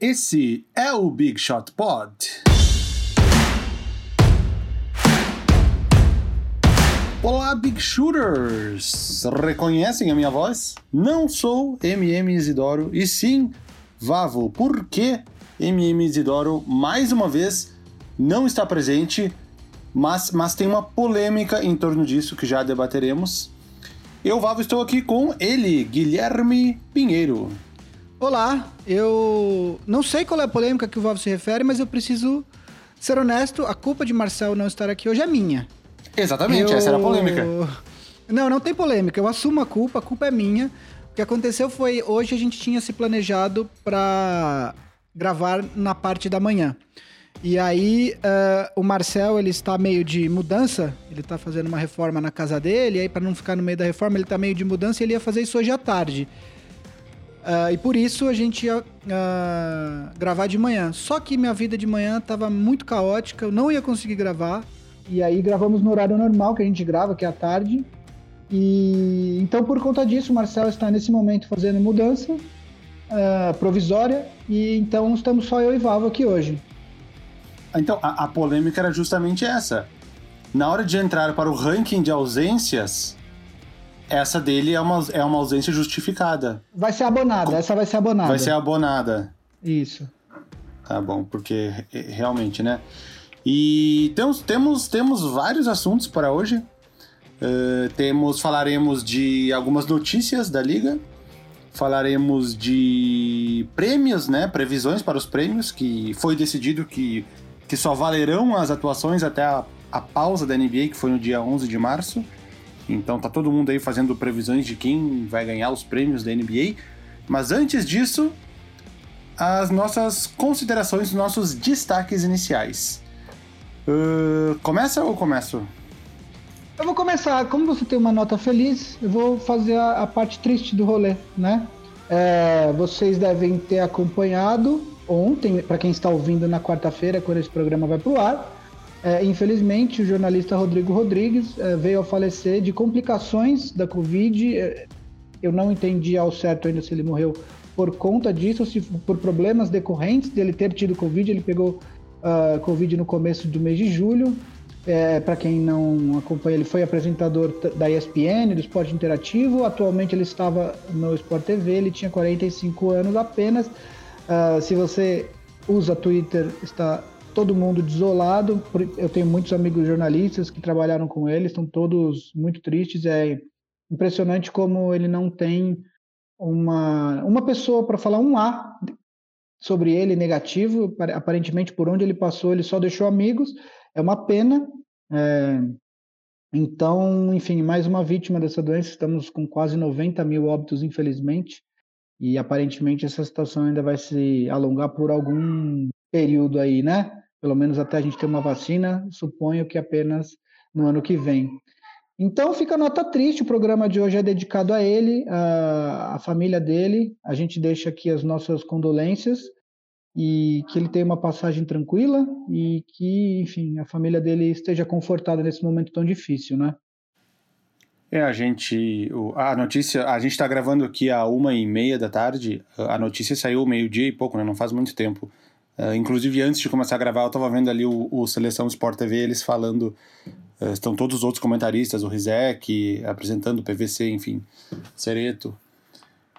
Esse é o Big Shot Pod. Olá, Big Shooters! Reconhecem a minha voz? Não sou MM Isidoro e sim Vavo. Por que MM Isidoro, mais uma vez, não está presente? Mas, mas tem uma polêmica em torno disso que já debateremos. Eu, Vavo, estou aqui com ele, Guilherme Pinheiro. Olá, eu não sei qual é a polêmica que o Vavo se refere, mas eu preciso ser honesto, a culpa de Marcel não estar aqui hoje é minha. Exatamente, eu... essa era a polêmica. Não, não tem polêmica, eu assumo a culpa, a culpa é minha. O que aconteceu foi, hoje a gente tinha se planejado para gravar na parte da manhã. E aí, uh, o Marcel, ele está meio de mudança, ele está fazendo uma reforma na casa dele, e aí para não ficar no meio da reforma, ele está meio de mudança e ele ia fazer isso hoje à tarde. Uh, e por isso a gente ia uh, gravar de manhã. Só que minha vida de manhã estava muito caótica, eu não ia conseguir gravar. E aí gravamos no horário normal que a gente grava, que é à tarde. E então por conta disso, o Marcel está nesse momento fazendo mudança provisória e então estamos só eu e Vavo aqui hoje. Então, a, a, polêmica era justamente essa. Na hora de entrar para o ranking de ausências, essa dele é uma, é uma ausência justificada. Vai ser abonada, essa vai ser abonada. Vai ser abonada. Isso. Tá bom, porque realmente, né? E temos, temos, temos vários assuntos para hoje. Uh, temos, falaremos de algumas notícias da liga. Falaremos de prêmios, né? Previsões para os prêmios, que foi decidido que que só valerão as atuações até a, a pausa da NBA, que foi no dia 11 de março. Então tá todo mundo aí fazendo previsões de quem vai ganhar os prêmios da NBA. Mas antes disso, as nossas considerações, os nossos destaques iniciais. Uh, começa ou começo? Eu vou começar. Como você tem uma nota feliz, eu vou fazer a, a parte triste do rolê, né? É, vocês devem ter acompanhado ontem, para quem está ouvindo na quarta-feira, quando esse programa vai para o ar. É, infelizmente, o jornalista Rodrigo Rodrigues é, veio a falecer de complicações da Covid. É, eu não entendi ao certo ainda se ele morreu por conta disso, se por problemas decorrentes dele ter tido Covid. Ele pegou uh, Covid no começo do mês de julho. É, para quem não acompanha, ele foi apresentador da ESPN, do Esporte Interativo. Atualmente ele estava no Sport TV, ele tinha 45 anos apenas. Uh, se você usa Twitter, está todo mundo desolado. Eu tenho muitos amigos jornalistas que trabalharam com ele, estão todos muito tristes. É impressionante como ele não tem uma, uma pessoa para falar um A sobre ele negativo. Aparentemente, por onde ele passou, ele só deixou amigos. É uma pena. É... Então, enfim, mais uma vítima dessa doença. Estamos com quase 90 mil óbitos, infelizmente e aparentemente essa situação ainda vai se alongar por algum período aí, né? Pelo menos até a gente ter uma vacina, suponho que apenas no ano que vem. Então fica nota triste, o programa de hoje é dedicado a ele, a, a família dele. A gente deixa aqui as nossas condolências e que ele tenha uma passagem tranquila e que, enfim, a família dele esteja confortada nesse momento tão difícil, né? É, a gente. A notícia. A gente está gravando aqui a uma e meia da tarde. A notícia saiu meio-dia e pouco, né? Não faz muito tempo. Uh, inclusive, antes de começar a gravar, eu estava vendo ali o, o, Seleção Sport TV, eles falando. Uh, estão todos os outros comentaristas, o Rizek, apresentando o PVC, enfim, Cereto.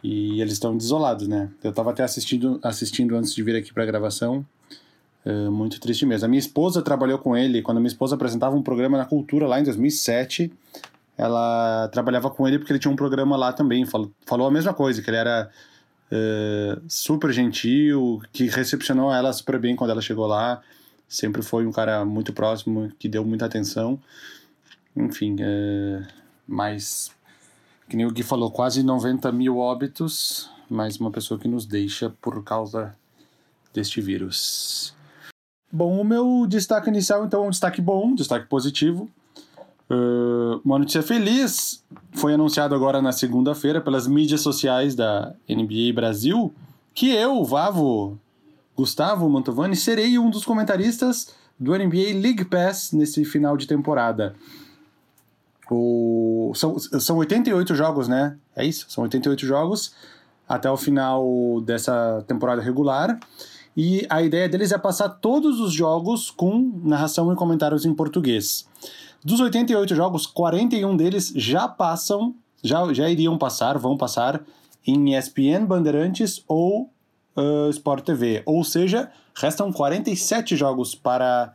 E eles estão desolados, né? Eu estava até assistindo, assistindo antes de vir aqui para a gravação. Uh, muito triste mesmo. A minha esposa trabalhou com ele quando a minha esposa apresentava um programa na Cultura lá em 2007 ela trabalhava com ele porque ele tinha um programa lá também. Falou, falou a mesma coisa, que ele era uh, super gentil, que recepcionou ela super bem quando ela chegou lá. Sempre foi um cara muito próximo, que deu muita atenção. Enfim, uh, mas, que nem o Gui falou, quase 90 mil óbitos, mais uma pessoa que nos deixa por causa deste vírus. Bom, o meu destaque inicial, então, é um destaque bom, um destaque positivo. Uma notícia feliz foi anunciado agora na segunda-feira pelas mídias sociais da NBA Brasil que eu, Vavo, Gustavo Mantovani, serei um dos comentaristas do NBA League Pass nesse final de temporada. O... São, são 88 jogos, né? É isso? São 88 jogos. até o final dessa temporada regular. E a ideia deles é passar todos os jogos com narração e comentários em português. Dos 88 jogos, 41 deles já passam, já, já iriam passar, vão passar em ESPN, Bandeirantes ou uh, Sport TV. Ou seja, restam 47 jogos para,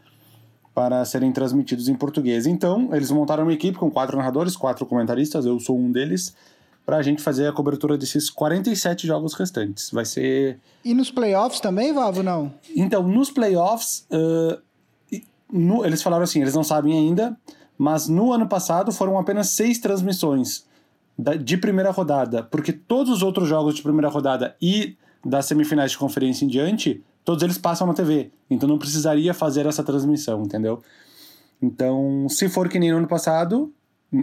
para serem transmitidos em português. Então, eles montaram uma equipe com quatro narradores, quatro comentaristas, eu sou um deles, para a gente fazer a cobertura desses 47 jogos restantes. Vai ser. E nos playoffs também, Vavo, não? Então, nos playoffs, uh, no, eles falaram assim, eles não sabem ainda, mas no ano passado foram apenas seis transmissões da, de primeira rodada, porque todos os outros jogos de primeira rodada e das semifinais de conferência em diante, todos eles passam na TV. Então não precisaria fazer essa transmissão, entendeu? Então, se for que nem no ano passado,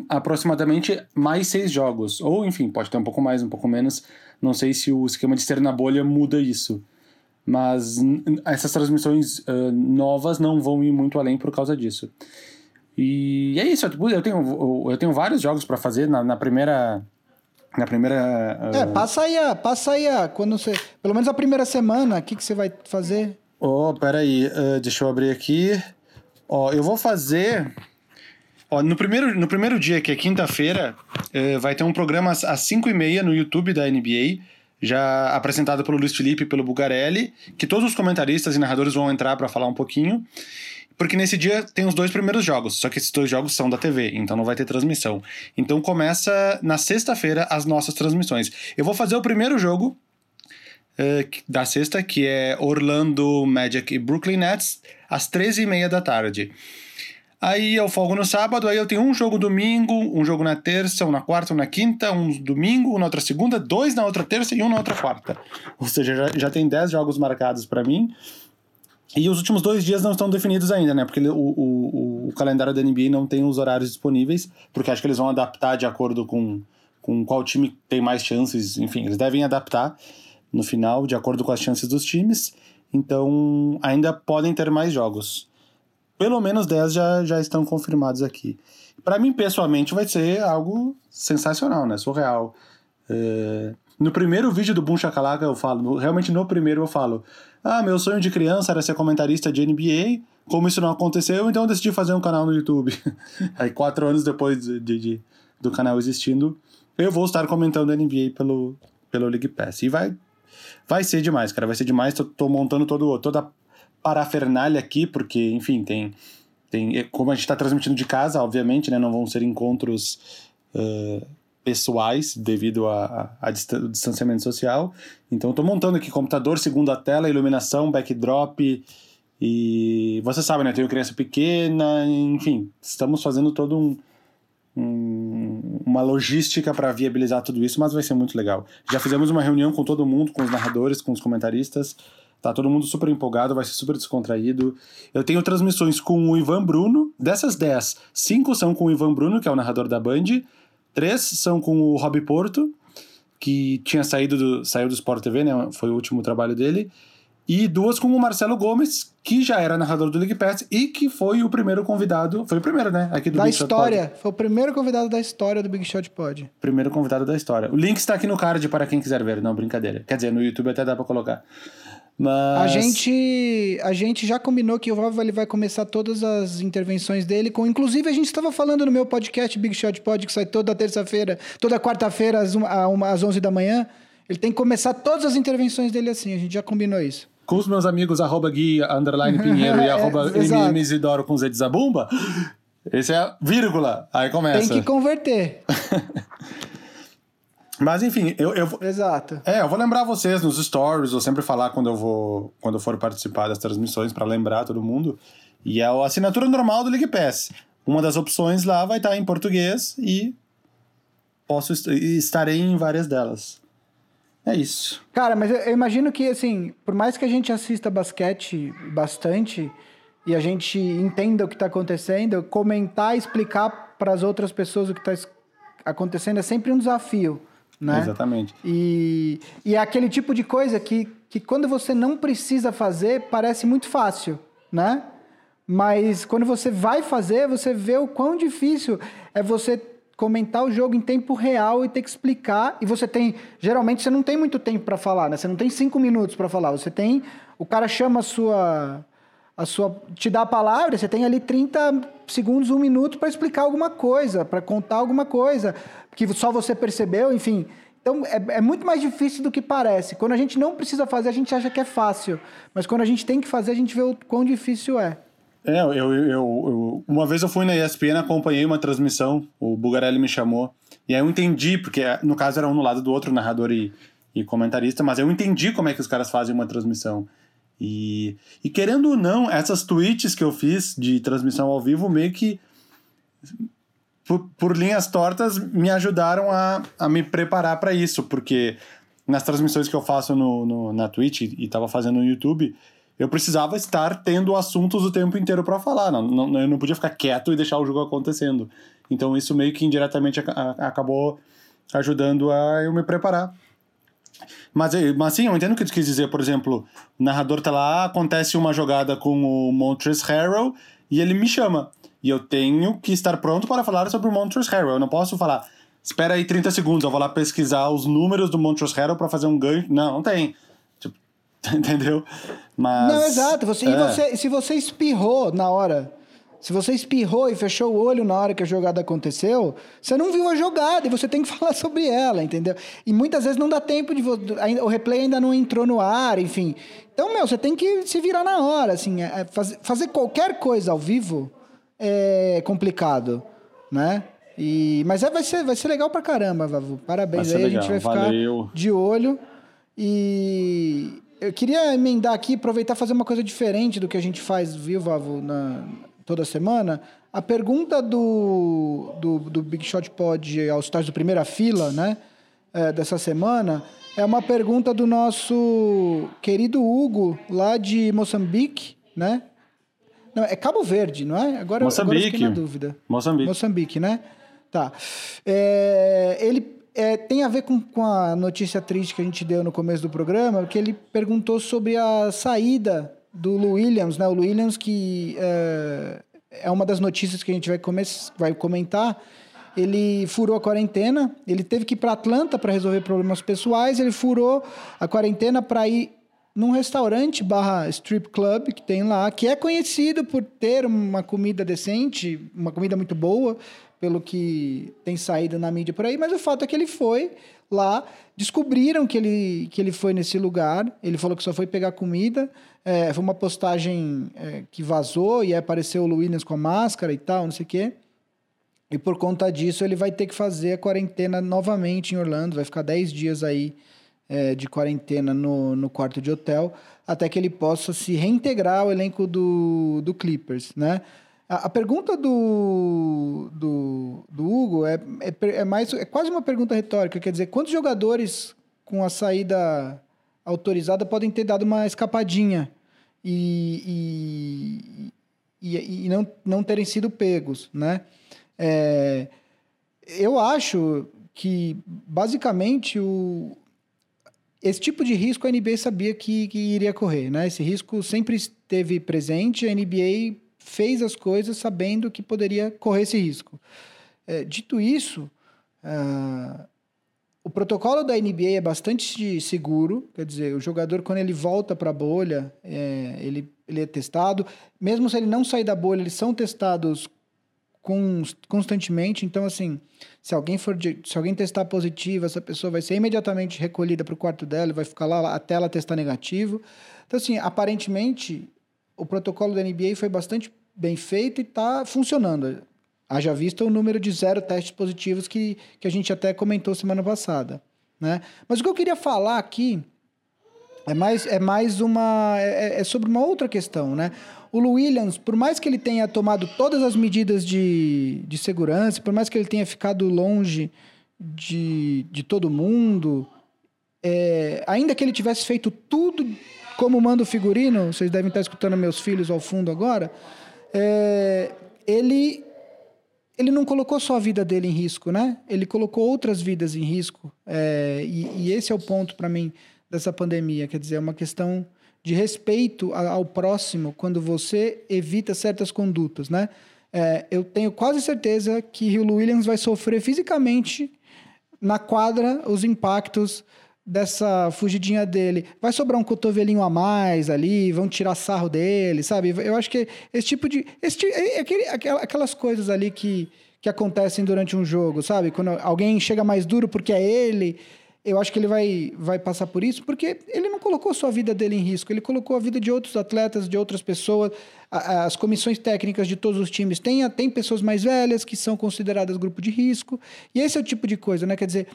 aproximadamente mais seis jogos. Ou, enfim, pode ter um pouco mais, um pouco menos. Não sei se o esquema de ser na bolha muda isso. Mas essas transmissões uh, novas não vão ir muito além por causa disso. E é isso, eu tenho, eu tenho vários jogos para fazer na, na, primeira. Na primeira. Uh... É, passa aí, passa aí, quando você. Pelo menos a primeira semana, o que, que você vai fazer? Oh, peraí, uh, deixa eu abrir aqui. Ó, oh, eu vou fazer. Ó, no, primeiro, no primeiro dia, que é quinta-feira, uh, vai ter um programa às 5 e meia no YouTube da NBA, já apresentado pelo Luiz Felipe e pelo Bugarelli, que todos os comentaristas e narradores vão entrar para falar um pouquinho. Porque nesse dia tem os dois primeiros jogos, só que esses dois jogos são da TV, então não vai ter transmissão. Então começa na sexta-feira as nossas transmissões. Eu vou fazer o primeiro jogo uh, da sexta, que é Orlando Magic e Brooklyn Nets, às 13h30 da tarde. Aí eu folgo no sábado, aí eu tenho um jogo domingo, um jogo na terça, um na quarta, um na quinta, um domingo, um na outra segunda, dois na outra terça e um na outra quarta. Ou seja, já, já tem dez jogos marcados para mim. E os últimos dois dias não estão definidos ainda, né? Porque o, o, o, calendário da NBA não tem os horários disponíveis, porque acho que eles vão adaptar de acordo com, com qual time tem mais chances. Enfim, eles devem adaptar no final, de acordo com as chances dos times. Então, ainda podem ter mais jogos. Pelo menos 10 já, já estão confirmados aqui. Para mim, pessoalmente, vai ser algo sensacional, né? Surreal. É... No primeiro vídeo do Boom Shakalaka eu falo, realmente no primeiro eu falo, ah, meu sonho de criança era ser comentarista de NBA, como isso não aconteceu, então eu decidi fazer um canal no YouTube. Aí quatro anos depois de, de, do canal existindo, eu vou estar comentando NBA pelo, pelo League Pass. E vai, vai ser demais, cara, vai ser demais. Tô, tô montando todo, toda parafernália aqui, porque, enfim, tem... Tem, como a gente está transmitindo de casa, obviamente, né, não vão ser encontros uh, pessoais devido ao distanciamento social. Então estou montando aqui computador, segunda tela, iluminação, backdrop e você sabe, né? Tenho criança pequena, enfim, estamos fazendo todo um, um uma logística para viabilizar tudo isso, mas vai ser muito legal. Já fizemos uma reunião com todo mundo, com os narradores, com os comentaristas. Tá todo mundo super empolgado, vai ser super descontraído. Eu tenho transmissões com o Ivan Bruno. Dessas 10, 5 são com o Ivan Bruno, que é o narrador da Band. Três são com o Rob Porto, que tinha saído do, saiu do Sport TV, né? Foi o último trabalho dele. E duas com o Marcelo Gomes, que já era narrador do League Pass e que foi o primeiro convidado. Foi o primeiro, né? Aqui do da Big história. Shot Foi o primeiro convidado da história do Big Shot Pod. Primeiro convidado da história. O link está aqui no card para quem quiser ver. Não, brincadeira. Quer dizer, no YouTube até dá para colocar. Mas... A gente, a gente já combinou que o Vava ele vai começar todas as intervenções dele com. Inclusive, a gente estava falando no meu podcast Big Shot Pod, que sai toda terça-feira, toda quarta-feira, às, às 11 da manhã. Ele tem que começar todas as intervenções dele assim. A gente já combinou isso. Com os meus amigos, arroba Gui, underline Pinheiro e é, arroba MM Isidoro com Z de Zabumba. Esse é vírgula. Aí começa. Tem que converter. Mas enfim, eu, eu Exato. É, eu vou lembrar vocês nos stories, vou sempre falar quando eu vou quando eu for participar das transmissões para lembrar todo mundo. E é a assinatura normal do League Pass. Uma das opções lá vai estar em português e posso estarei em várias delas. É isso. Cara, mas eu imagino que assim, por mais que a gente assista basquete bastante e a gente entenda o que está acontecendo, comentar, explicar para as outras pessoas o que está acontecendo é sempre um desafio né? Exatamente. E, e é aquele tipo de coisa que, que quando você não precisa fazer, parece muito fácil, né? Mas quando você vai fazer, você vê o quão difícil é você comentar o jogo em tempo real e ter que explicar. E você tem. Geralmente você não tem muito tempo para falar, né? Você não tem cinco minutos para falar. Você tem. O cara chama a sua. A sua, te dá a palavra, você tem ali 30 segundos, um minuto para explicar alguma coisa, para contar alguma coisa, que só você percebeu, enfim. Então é, é, muito mais difícil do que parece. Quando a gente não precisa fazer, a gente acha que é fácil. Mas quando a gente tem que fazer, a gente vê o quão difícil é. É, eu, eu, eu, uma vez eu fui na ESPN, acompanhei uma transmissão, o Bugarelli me chamou, e aí eu entendi, porque no caso era um no lado do outro, narrador e, e comentarista, mas eu entendi como é que os caras fazem uma transmissão. E, e querendo ou não, essas tweets que eu fiz de transmissão ao vivo meio que por, por linhas tortas me ajudaram a, a me preparar para isso, porque nas transmissões que eu faço no, no na Twitch e estava fazendo no YouTube, eu precisava estar tendo assuntos o tempo inteiro para falar. Não, não, eu não podia ficar quieto e deixar o jogo acontecendo. Então isso meio que indiretamente a, a, acabou ajudando a eu me preparar. Mas, mas sim, eu entendo o que tu quis dizer. Por exemplo, o narrador tá lá, acontece uma jogada com o Montrezl Harrell e ele me chama. E eu tenho que estar pronto para falar sobre o Montrezl Harrell. Eu não posso falar, espera aí 30 segundos, eu vou lá pesquisar os números do Montrezl Harrell para fazer um ganho. Não, não tem. Entendeu? Mas. Não, exato. Você, é. E você, se você espirrou na hora. Se você espirrou e fechou o olho na hora que a jogada aconteceu, você não viu a jogada e você tem que falar sobre ela, entendeu? E muitas vezes não dá tempo de. O replay ainda não entrou no ar, enfim. Então, meu, você tem que se virar na hora, assim. É, é fazer, fazer qualquer coisa ao vivo é complicado, né? E, mas é, vai, ser, vai ser legal pra caramba, Vavu. Parabéns aí, legal. a gente vai ficar Valeu. de olho. E eu queria emendar aqui, aproveitar e fazer uma coisa diferente do que a gente faz, viu, Vavo, na, toda semana. A pergunta do, do, do Big Shot Pod aos stars do Primeira Fila, né, é, dessa semana, é uma pergunta do nosso querido Hugo, lá de Moçambique, né? Não, é Cabo Verde, não é? Agora, Moçambique. agora eu na dúvida. Moçambique. Moçambique, né? Tá. É, ele é, tem a ver com, com a notícia triste que a gente deu no começo do programa, que ele perguntou sobre a saída do Lou Williams, né? O Lou Williams que é, é uma das notícias que a gente vai, vai comentar. Ele furou a quarentena, ele teve que ir para Atlanta para resolver problemas pessoais, ele furou a quarentena para ir num restaurante barra strip club que tem lá, que é conhecido por ter uma comida decente, uma comida muito boa, pelo que tem saído na mídia por aí, mas o fato é que ele foi lá, descobriram que ele, que ele foi nesse lugar, ele falou que só foi pegar comida, é, foi uma postagem é, que vazou e apareceu o Williams com a máscara e tal, não sei o quê. E por conta disso ele vai ter que fazer a quarentena novamente em Orlando, vai ficar 10 dias aí é, de quarentena no, no quarto de hotel, até que ele possa se reintegrar ao elenco do, do Clippers, né? A, a pergunta do, do, do Hugo é, é, é, mais, é quase uma pergunta retórica, quer dizer, quantos jogadores com a saída autorizada podem ter dado uma escapadinha e, e, e, e não, não terem sido pegos, né? É, eu acho que, basicamente, o, esse tipo de risco a NBA sabia que, que iria correr, né? Esse risco sempre esteve presente, a NBA fez as coisas sabendo que poderia correr esse risco. É, dito isso, uh, o protocolo da NBA é bastante seguro, quer dizer, o jogador, quando ele volta para a bolha, é, ele, ele é testado. Mesmo se ele não sair da bolha, eles são testados constantemente. Então, assim, se alguém for de, se alguém testar positivo, essa pessoa vai ser imediatamente recolhida para o quarto dela vai ficar lá até ela testar negativo. Então, assim, aparentemente, o protocolo da NBA foi bastante bem feito e está funcionando. Haja visto o número de zero testes positivos que, que a gente até comentou semana passada. Né? Mas o que eu queria falar aqui é mais, é mais uma. É, é sobre uma outra questão. Né? O Williams, por mais que ele tenha tomado todas as medidas de, de segurança, por mais que ele tenha ficado longe de, de todo mundo, é, ainda que ele tivesse feito tudo como manda o figurino, vocês devem estar escutando meus filhos ao fundo agora, é, ele, ele não colocou só a vida dele em risco, né? Ele colocou outras vidas em risco. É, e, e, esse é o ponto para mim dessa pandemia. Quer dizer, é uma questão de respeito ao próximo quando você evita certas condutas, né? é, eu tenho quase certeza que o Williams vai sofrer fisicamente na quadra os impactos dessa fugidinha dele. Vai sobrar um cotovelinho a mais ali, vão tirar sarro dele, sabe? Eu acho que esse tipo de. Esse, é, é aquele, aquelas coisas ali que, que acontecem durante um jogo, sabe? Quando alguém chega mais duro porque é ele eu acho que ele vai, vai passar por isso, porque ele não colocou só a vida dele em risco, ele colocou a vida de outros atletas, de outras pessoas. As comissões técnicas de todos os times têm, tem pessoas mais velhas que são consideradas grupo de risco. E esse é o tipo de coisa, né? Quer dizer,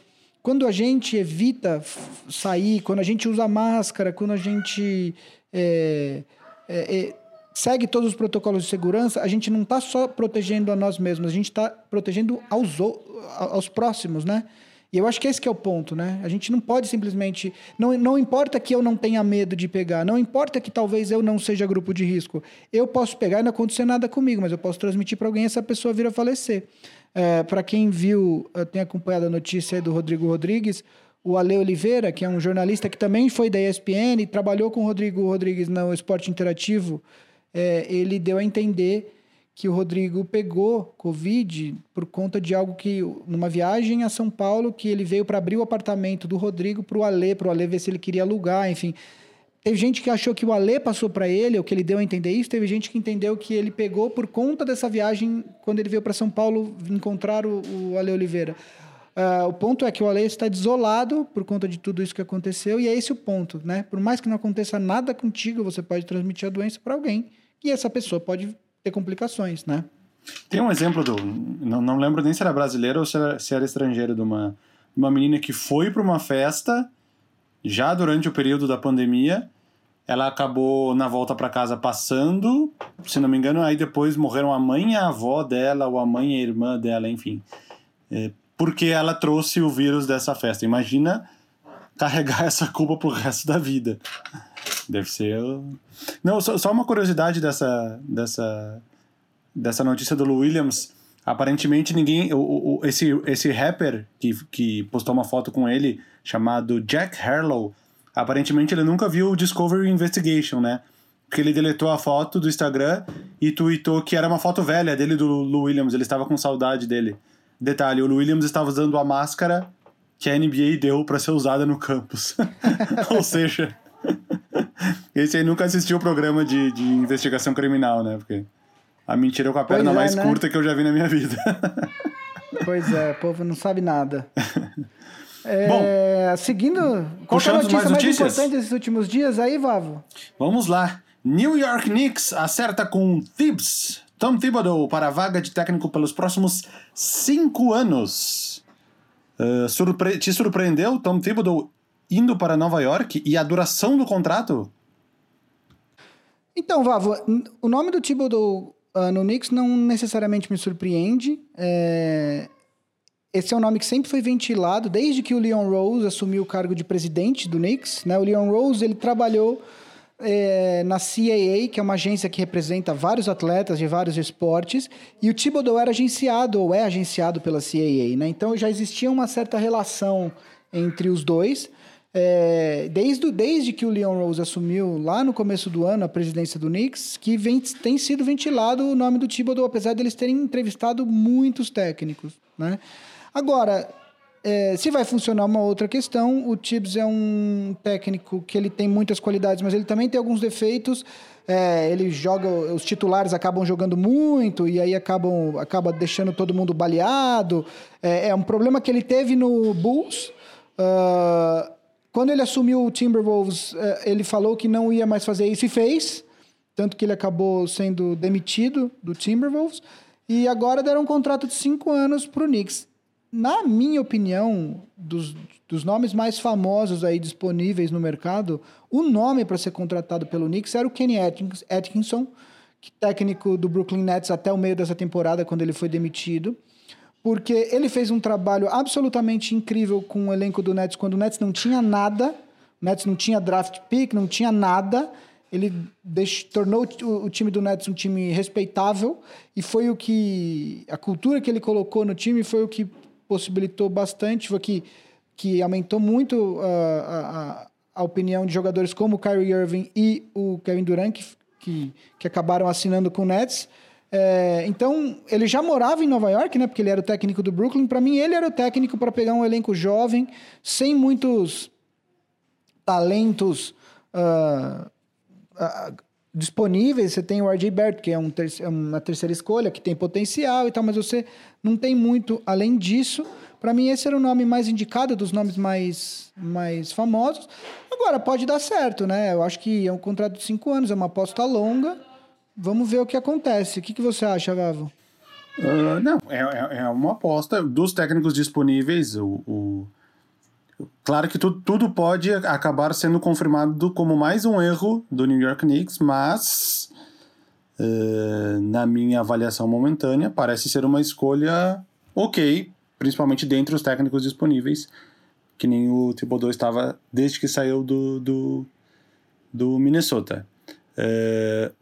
quando a gente evita sair, quando a gente usa máscara, quando a gente é, é, é, segue todos os protocolos de segurança, a gente não está só protegendo a nós mesmos, a gente está protegendo aos, aos próximos, né? E eu acho que esse que é o ponto, né? A gente não pode simplesmente. Não, não importa que eu não tenha medo de pegar, não importa que talvez eu não seja grupo de risco. Eu posso pegar e não acontecer nada comigo, mas eu posso transmitir para alguém e essa pessoa vir a falecer. É, para quem viu, tem acompanhado a notícia do Rodrigo Rodrigues, o Ale Oliveira, que é um jornalista que também foi da ESPN trabalhou com o Rodrigo Rodrigues no Esporte Interativo, é, ele deu a entender que o Rodrigo pegou Covid por conta de algo que, numa viagem a São Paulo, que ele veio para abrir o apartamento do Rodrigo para o Alê, para o Alê ver se ele queria alugar, enfim. Teve gente que achou que o Alê passou para ele, ou que ele deu a entender isso, teve gente que entendeu que ele pegou por conta dessa viagem, quando ele veio para São Paulo encontrar o, o Ale Oliveira. Uh, o ponto é que o Ale está desolado por conta de tudo isso que aconteceu, e é esse o ponto, né? Por mais que não aconteça nada contigo, você pode transmitir a doença para alguém, e essa pessoa pode ter complicações, né? Tem um exemplo do. Não, não lembro nem se era brasileiro ou se era, se era estrangeiro, de uma, uma menina que foi para uma festa já durante o período da pandemia. Ela acabou na volta para casa passando, se não me engano, aí depois morreram a mãe e a avó dela, ou a mãe e a irmã dela, enfim. É, porque ela trouxe o vírus dessa festa. Imagina carregar essa culpa pro resto da vida. Deve ser. Não, só, só uma curiosidade dessa, dessa, dessa notícia do Lou Williams. Aparentemente ninguém. O, o, esse, esse rapper que, que postou uma foto com ele, chamado Jack Harlow, aparentemente ele nunca viu o Discovery Investigation, né? Porque ele deletou a foto do Instagram e tweetou que era uma foto velha dele do Lou Williams, ele estava com saudade dele. Detalhe, o Lou Williams estava usando a máscara que a NBA deu para ser usada no campus. Ou seja, esse aí nunca assistiu o programa de, de investigação criminal, né? Porque a mentira é com a perna é, mais né? curta que eu já vi na minha vida. pois é, o povo não sabe nada. É, Bom, seguindo, qual é a notícia mais, mais importante desses últimos dias aí, Vavo? Vamos lá. New York Knicks acerta com Thibs, Tom Thibodeau, para a vaga de técnico pelos próximos cinco anos. Uh, surpre te surpreendeu Tom Thibodeau indo para Nova York e a duração do contrato? Então, Vavo, o nome do Thibodeau uh, no Knicks não necessariamente me surpreende. É... Esse é um nome que sempre foi ventilado desde que o Leon Rose assumiu o cargo de presidente do Knicks. Né? O Leon Rose ele trabalhou é, na CAA, que é uma agência que representa vários atletas de vários esportes, e o Thibodeau era agenciado ou é agenciado pela CAA. Né? Então já existia uma certa relação entre os dois. É, desde, desde que o Leon Rose assumiu lá no começo do ano a presidência do Knicks, que vem, tem sido ventilado o nome do Thibodeau, apesar deles terem entrevistado muitos técnicos. Né? Agora, é, se vai funcionar uma outra questão, o Tibbs é um técnico que ele tem muitas qualidades, mas ele também tem alguns defeitos. É, ele joga, os titulares acabam jogando muito e aí acabam acaba deixando todo mundo baleado. É, é um problema que ele teve no Bulls. Uh, quando ele assumiu o Timberwolves, eh, ele falou que não ia mais fazer isso e fez. Tanto que ele acabou sendo demitido do Timberwolves. E agora deram um contrato de cinco anos para o Knicks. Na minha opinião, dos, dos nomes mais famosos aí disponíveis no mercado, o nome para ser contratado pelo Knicks era o Kenny Atkinson, técnico do Brooklyn Nets até o meio dessa temporada, quando ele foi demitido porque ele fez um trabalho absolutamente incrível com o elenco do Nets quando o Nets não tinha nada, o Nets não tinha draft pick, não tinha nada. Ele deixou, tornou o time do Nets um time respeitável e foi o que a cultura que ele colocou no time foi o que possibilitou bastante, que que aumentou muito uh, a, a, opinião de jogadores como o Kyrie Irving e o Kevin Durant que, que, que acabaram assinando com o Nets. É, então, ele já morava em Nova York, né? Porque ele era o técnico do Brooklyn. Para mim, ele era o técnico para pegar um elenco jovem, sem muitos talentos uh, disponíveis. Você tem o RJ Barrett, que é, um ter é uma terceira escolha, que tem potencial e tal, mas você não tem muito além disso. Para mim, esse era o nome mais indicado, dos nomes mais, mais famosos. Agora, pode dar certo, né? Eu acho que é um contrato de cinco anos, é uma aposta longa. Vamos ver o que acontece. O que, que você acha, Vavo? Uh, não, é, é, é uma aposta. Dos técnicos disponíveis, o, o... Claro que tu, tudo pode acabar sendo confirmado como mais um erro do New York Knicks, mas uh, na minha avaliação momentânea parece ser uma escolha ok principalmente dentre os técnicos disponíveis, que nem o Thibodeau estava desde que saiu do, do, do Minnesota. É,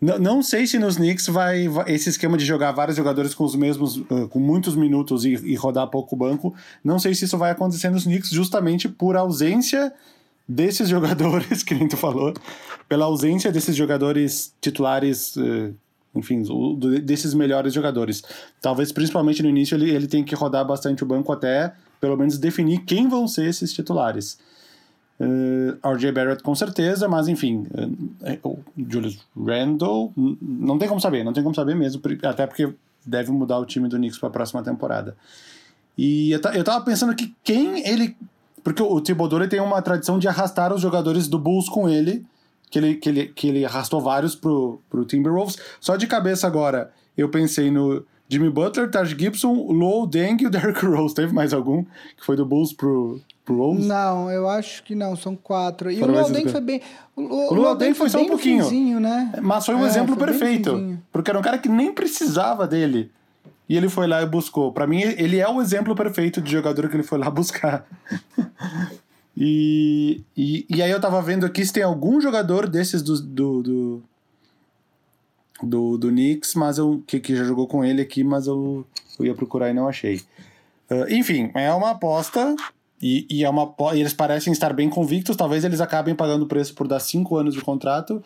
não, não sei se nos Knicks vai, vai, esse esquema de jogar vários jogadores com os mesmos, uh, com muitos minutos e, e, rodar pouco banco, não sei se isso vai acontecer nos Knicks justamente por ausência desses jogadores, que nem tu falou, pela ausência desses jogadores titulares uh, enfim, desses melhores jogadores. Talvez principalmente no início ele, ele tem que rodar bastante o banco até pelo menos definir quem vão ser esses titulares. Uh, eh, RJ Barrett com certeza, mas enfim, uh, o Julius Randle não tem como saber, não tem como saber mesmo, até porque deve mudar o time do Knicks para a próxima temporada. E eu, eu tava pensando que quem ele. Porque o Thibodeau tem uma tradição de arrastar os jogadores do Bulls com ele que ele, que ele, que ele arrastou vários pro, pro Timberwolves. Só de cabeça agora, eu pensei no Jimmy Butler, Taj Gibson, Low Deng e o Derrick Rose. Teve mais algum que foi do Bulls pro, Wolves? Não, eu acho que não, são quatro. E Foram o Deng foi bem... O, o foi só um pouquinho. Né? Mas foi um é, exemplo foi perfeito. Porque era um cara que nem precisava dele. E ele foi lá e buscou. Para mim, ele é o exemplo perfeito de jogador que ele foi lá buscar. E, e, e aí eu tava vendo aqui se tem algum jogador desses do, do, do, do, do Knicks, mas eu, que, que já jogou com ele aqui, mas eu, eu ia procurar e não achei. Uh, enfim, é uma aposta e, e, é uma, e eles parecem estar bem convictos. Talvez eles acabem pagando o preço por dar cinco anos de contrato,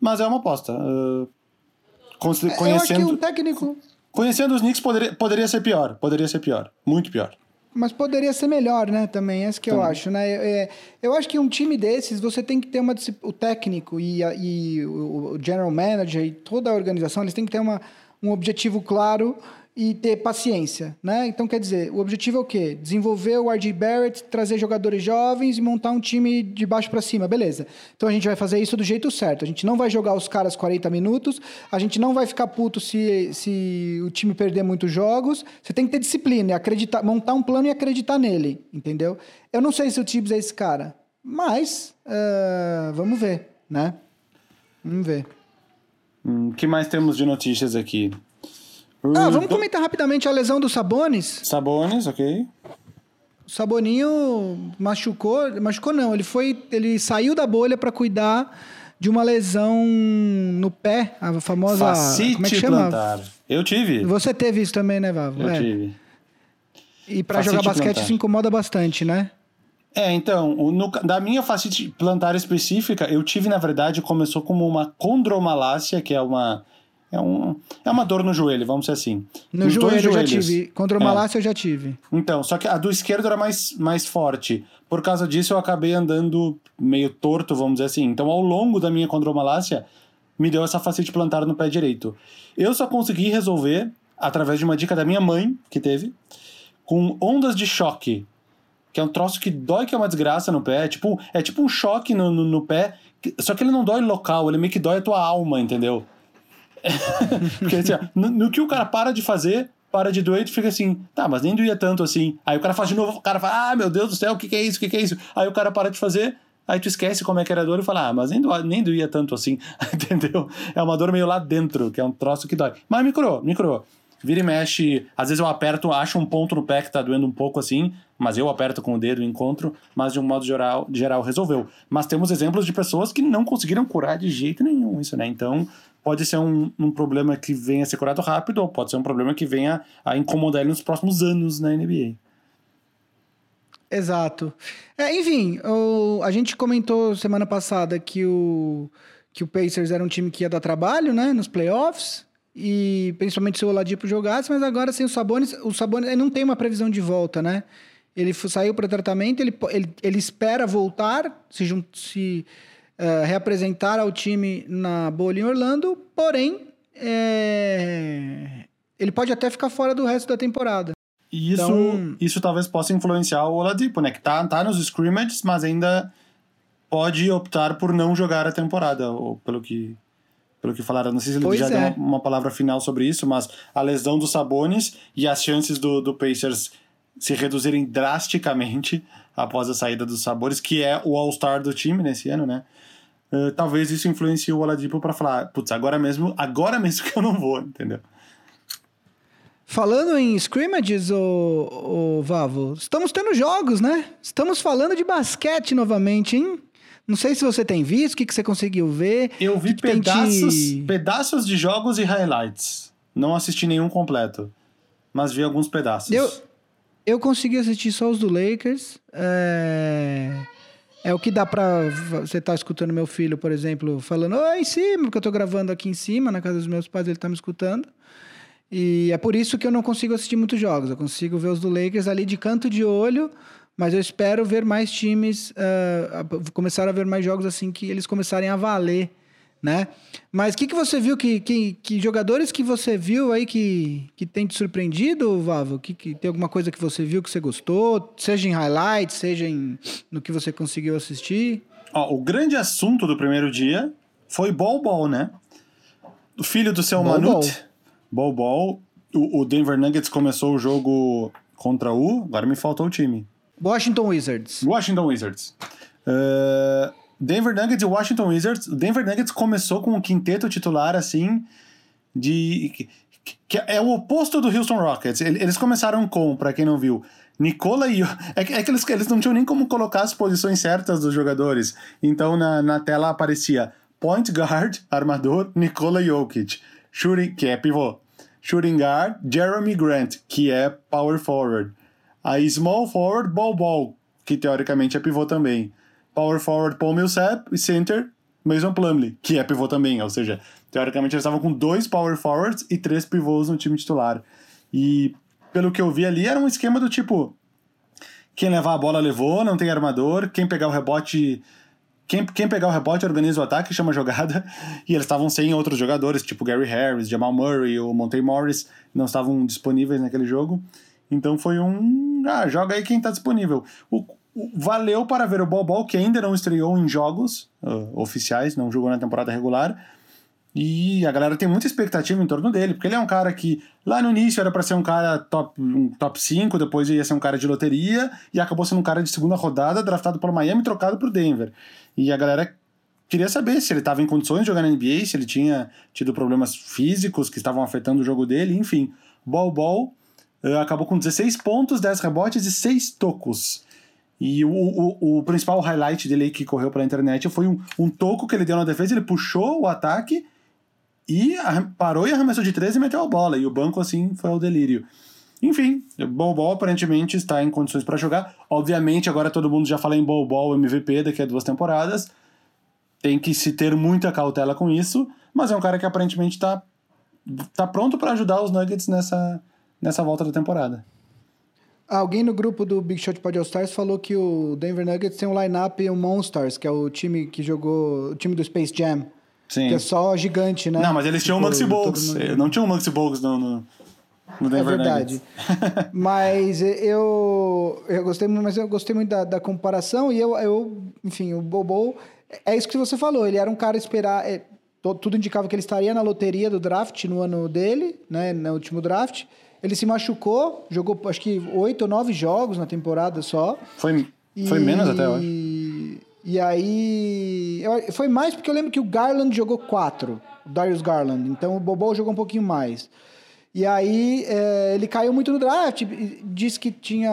mas é uma aposta. Uh, conhecendo, um técnico. Conhecendo os Knicks poderia, poderia ser pior. Poderia ser pior. Muito pior. Mas poderia ser melhor, né? Também, é isso que eu acho, né? É, eu acho que um time desses, você tem que ter uma... O técnico e, a, e o general manager e toda a organização, eles têm que ter uma, um objetivo claro e ter paciência, né? Então, quer dizer, o objetivo é o quê? Desenvolver o RJ Barrett, trazer jogadores jovens e montar um time de baixo para cima, beleza. Então, a gente vai fazer isso do jeito certo. A gente não vai jogar os caras 40 minutos, a gente não vai ficar puto se, se o time perder muitos jogos. Você tem que ter disciplina, acreditar, montar um plano e acreditar nele, entendeu? Eu não sei se o Tibbs é esse cara, mas uh, vamos ver, né? Vamos ver. O hum, que mais temos de notícias aqui? Ah, vamos comentar rapidamente a lesão do Sabonis. Sabonis, ok. O Saboninho machucou, machucou não, ele foi, ele saiu da bolha para cuidar de uma lesão no pé, a famosa, Facite como é que chama? plantar. Eu tive. Você teve isso também, né, Vavo? Eu é. tive. E para jogar basquete plantar. isso incomoda bastante, né? É, então, no, da minha facite plantar específica, eu tive, na verdade, começou como uma condromalácia, que é uma é, um, é uma dor no joelho, vamos dizer assim. No joelho eu já tive. Contra o Malásia é. eu já tive. Então, só que a do esquerdo era mais, mais forte. Por causa disso, eu acabei andando meio torto, vamos dizer assim. Então, ao longo da minha condromalácia, me deu essa facite plantar no pé direito. Eu só consegui resolver, através de uma dica da minha mãe, que teve, com ondas de choque. Que é um troço que dói que é uma desgraça no pé. É tipo, é tipo um choque no, no, no pé. Só que ele não dói local, ele meio que dói a tua alma, entendeu? Porque assim, no, no, que o cara para de fazer, para de doer, e fica assim, tá, mas nem doía tanto assim. Aí o cara faz de novo, o cara fala, ah, meu Deus do céu, o que, que é isso? O que, que é isso? Aí o cara para de fazer, aí tu esquece como é que era a dor e fala, ah, mas nem, doía, nem doía tanto assim, entendeu? É uma dor meio lá dentro, que é um troço que dói. Mas me curou. Vira e mexe, às vezes eu aperto, acho um ponto no pé que tá doendo um pouco assim, mas eu aperto com o dedo encontro, mas de um modo geral, geral resolveu. Mas temos exemplos de pessoas que não conseguiram curar de jeito nenhum isso, né? Então, pode ser um, um problema que venha a ser curado rápido, ou pode ser um problema que venha a incomodar ele nos próximos anos na NBA. Exato. É, enfim, o, a gente comentou semana passada que o, que o Pacers era um time que ia dar trabalho, né, nos playoffs. e principalmente se o Oladipo jogasse, mas agora sem o Sabonis, o Sabonis não tem uma previsão de volta, né? Ele saiu para tratamento, ele, ele, ele espera voltar, se, se uh, reapresentar ao time na bola em Orlando, porém é, ele pode até ficar fora do resto da temporada. E isso, então, isso talvez possa influenciar o Oladipo, né? Que tá, tá nos scrimmages, mas ainda pode optar por não jogar a temporada, ou pelo que pelo que falaram. Não sei se ele pois já é. deu uma, palavra final sobre isso, mas a lesão dos Sabonis e as chances do, do Pacers se reduzirem drasticamente após a saída dos Sabores, que é o All-Star do time nesse ano, né? Uh, talvez isso influencie o Oladipo para falar, putz, agora mesmo, agora mesmo que eu não vou, entendeu? Falando em scrimmages, o, o Vavo, estamos tendo jogos, né? Estamos falando de basquete novamente, hein? Não sei se você tem visto, o que, que você conseguiu ver. Eu vi pedaços, te... pedaços de jogos e highlights. Não assisti nenhum completo, mas vi alguns pedaços. Eu, eu consegui assistir só os do Lakers. É, é o que dá pra. Você tá escutando meu filho, por exemplo, falando, oi, em cima, porque eu tô gravando aqui em cima, na casa dos meus pais, ele tá me escutando. E é por isso que eu não consigo assistir muitos jogos. Eu consigo ver os do Lakers ali de canto de olho, mas eu espero ver mais times, uh, começar a ver mais jogos assim que eles começarem a valer né? Mas o que, que você viu, que, que, que, jogadores que você viu aí que, que tem te surpreendido, Vavo? Que, que tem alguma coisa que você viu que você gostou, seja em highlights, seja em, no que você conseguiu assistir? Ó, o grande assunto do primeiro dia foi Bol Bol, né? O filho do seu Bol Manute, Bol Bol, o, o Denver Nuggets começou o jogo contra o, agora me faltou o time. Washington Wizards. Washington Wizards. Uh, Denver Nuggets e Washington Wizards. O Denver Nuggets começou com um quinteto titular assim de que é o oposto do Houston Rockets. Eles começaram com, para quem não viu, Nicola e é que, é que eles, eles não tinham nem como colocar as posições certas dos jogadores. Então na, na tela aparecia point guard, armador, Nicola Jokic, shooting, que é pivô. Shooting guard, Jeremy Grant, que é power forward. Aí small forward, ball ball, que teoricamente é pivô também power forward Paul Millsap e center Mason Plumlee, que é pivô também, ou seja, teoricamente eles estavam com dois power forwards e três pivôs no time titular. E pelo que eu vi ali, era um esquema do tipo: quem levar a bola levou, não tem armador, quem pegar o rebote. Quem, quem pegar o rebote organiza o ataque, chama jogada, e eles estavam sem outros jogadores, tipo Gary Harris, Jamal Murray ou Monte Morris, não estavam disponíveis naquele jogo. Então foi um. Ah, joga aí quem está disponível. O, valeu para ver o Bobol, que ainda não estreou em jogos uh, oficiais, não jogou na temporada regular. E a galera tem muita expectativa em torno dele, porque ele é um cara que lá no início era para ser um cara top, um top 5, depois ia ser um cara de loteria, e acabou sendo um cara de segunda rodada, draftado pelo Miami e trocado pro Denver. E a galera queria saber se ele estava em condições de jogar na NBA, se ele tinha tido problemas físicos que estavam afetando o jogo dele, enfim. Bol Bol uh, acabou com 16 pontos, 10 rebotes e 6 tocos. E o, o, o, principal highlight dele que correu pela internet foi um, um toco que ele deu na defesa, ele puxou o ataque e parou e arremessou de 13 e meteu a bola. E o banco, assim, foi ao delírio. Enfim, o Bol aparentemente está em condições para jogar. Obviamente, agora todo mundo já fala em Bol MVP daqui a duas temporadas. Tem que se ter muita cautela com isso, mas é um cara que aparentemente está tá pronto para ajudar os Nuggets nessa, nessa volta da temporada. Alguém no grupo do Big Shot Pod All Stars falou que o Denver Nuggets tem um line-up, o Monsters, que é o time que jogou, o time do Space Jam. Sim. Que é só gigante, né? Não, mas eles tinham o Maxi Bogues. Não tinha o Maxi Bogues no, no, no Denver É verdade. mas eu, eu gostei mas eu gostei muito da, da comparação e eu, eu, enfim, o Bobo é isso que você falou, ele era um cara esperar, é, tudo indicava que ele estaria na loteria do draft no ano dele, né, no último draft. Ele se machucou, jogou acho que oito ou nove jogos na temporada só. Foi, foi e, menos até, hoje. E aí. Eu, foi mais porque eu lembro que o Garland jogou quatro, o Darius Garland. Então o Bobo jogou um pouquinho mais. E aí é, ele caiu muito no draft, disse que tinha.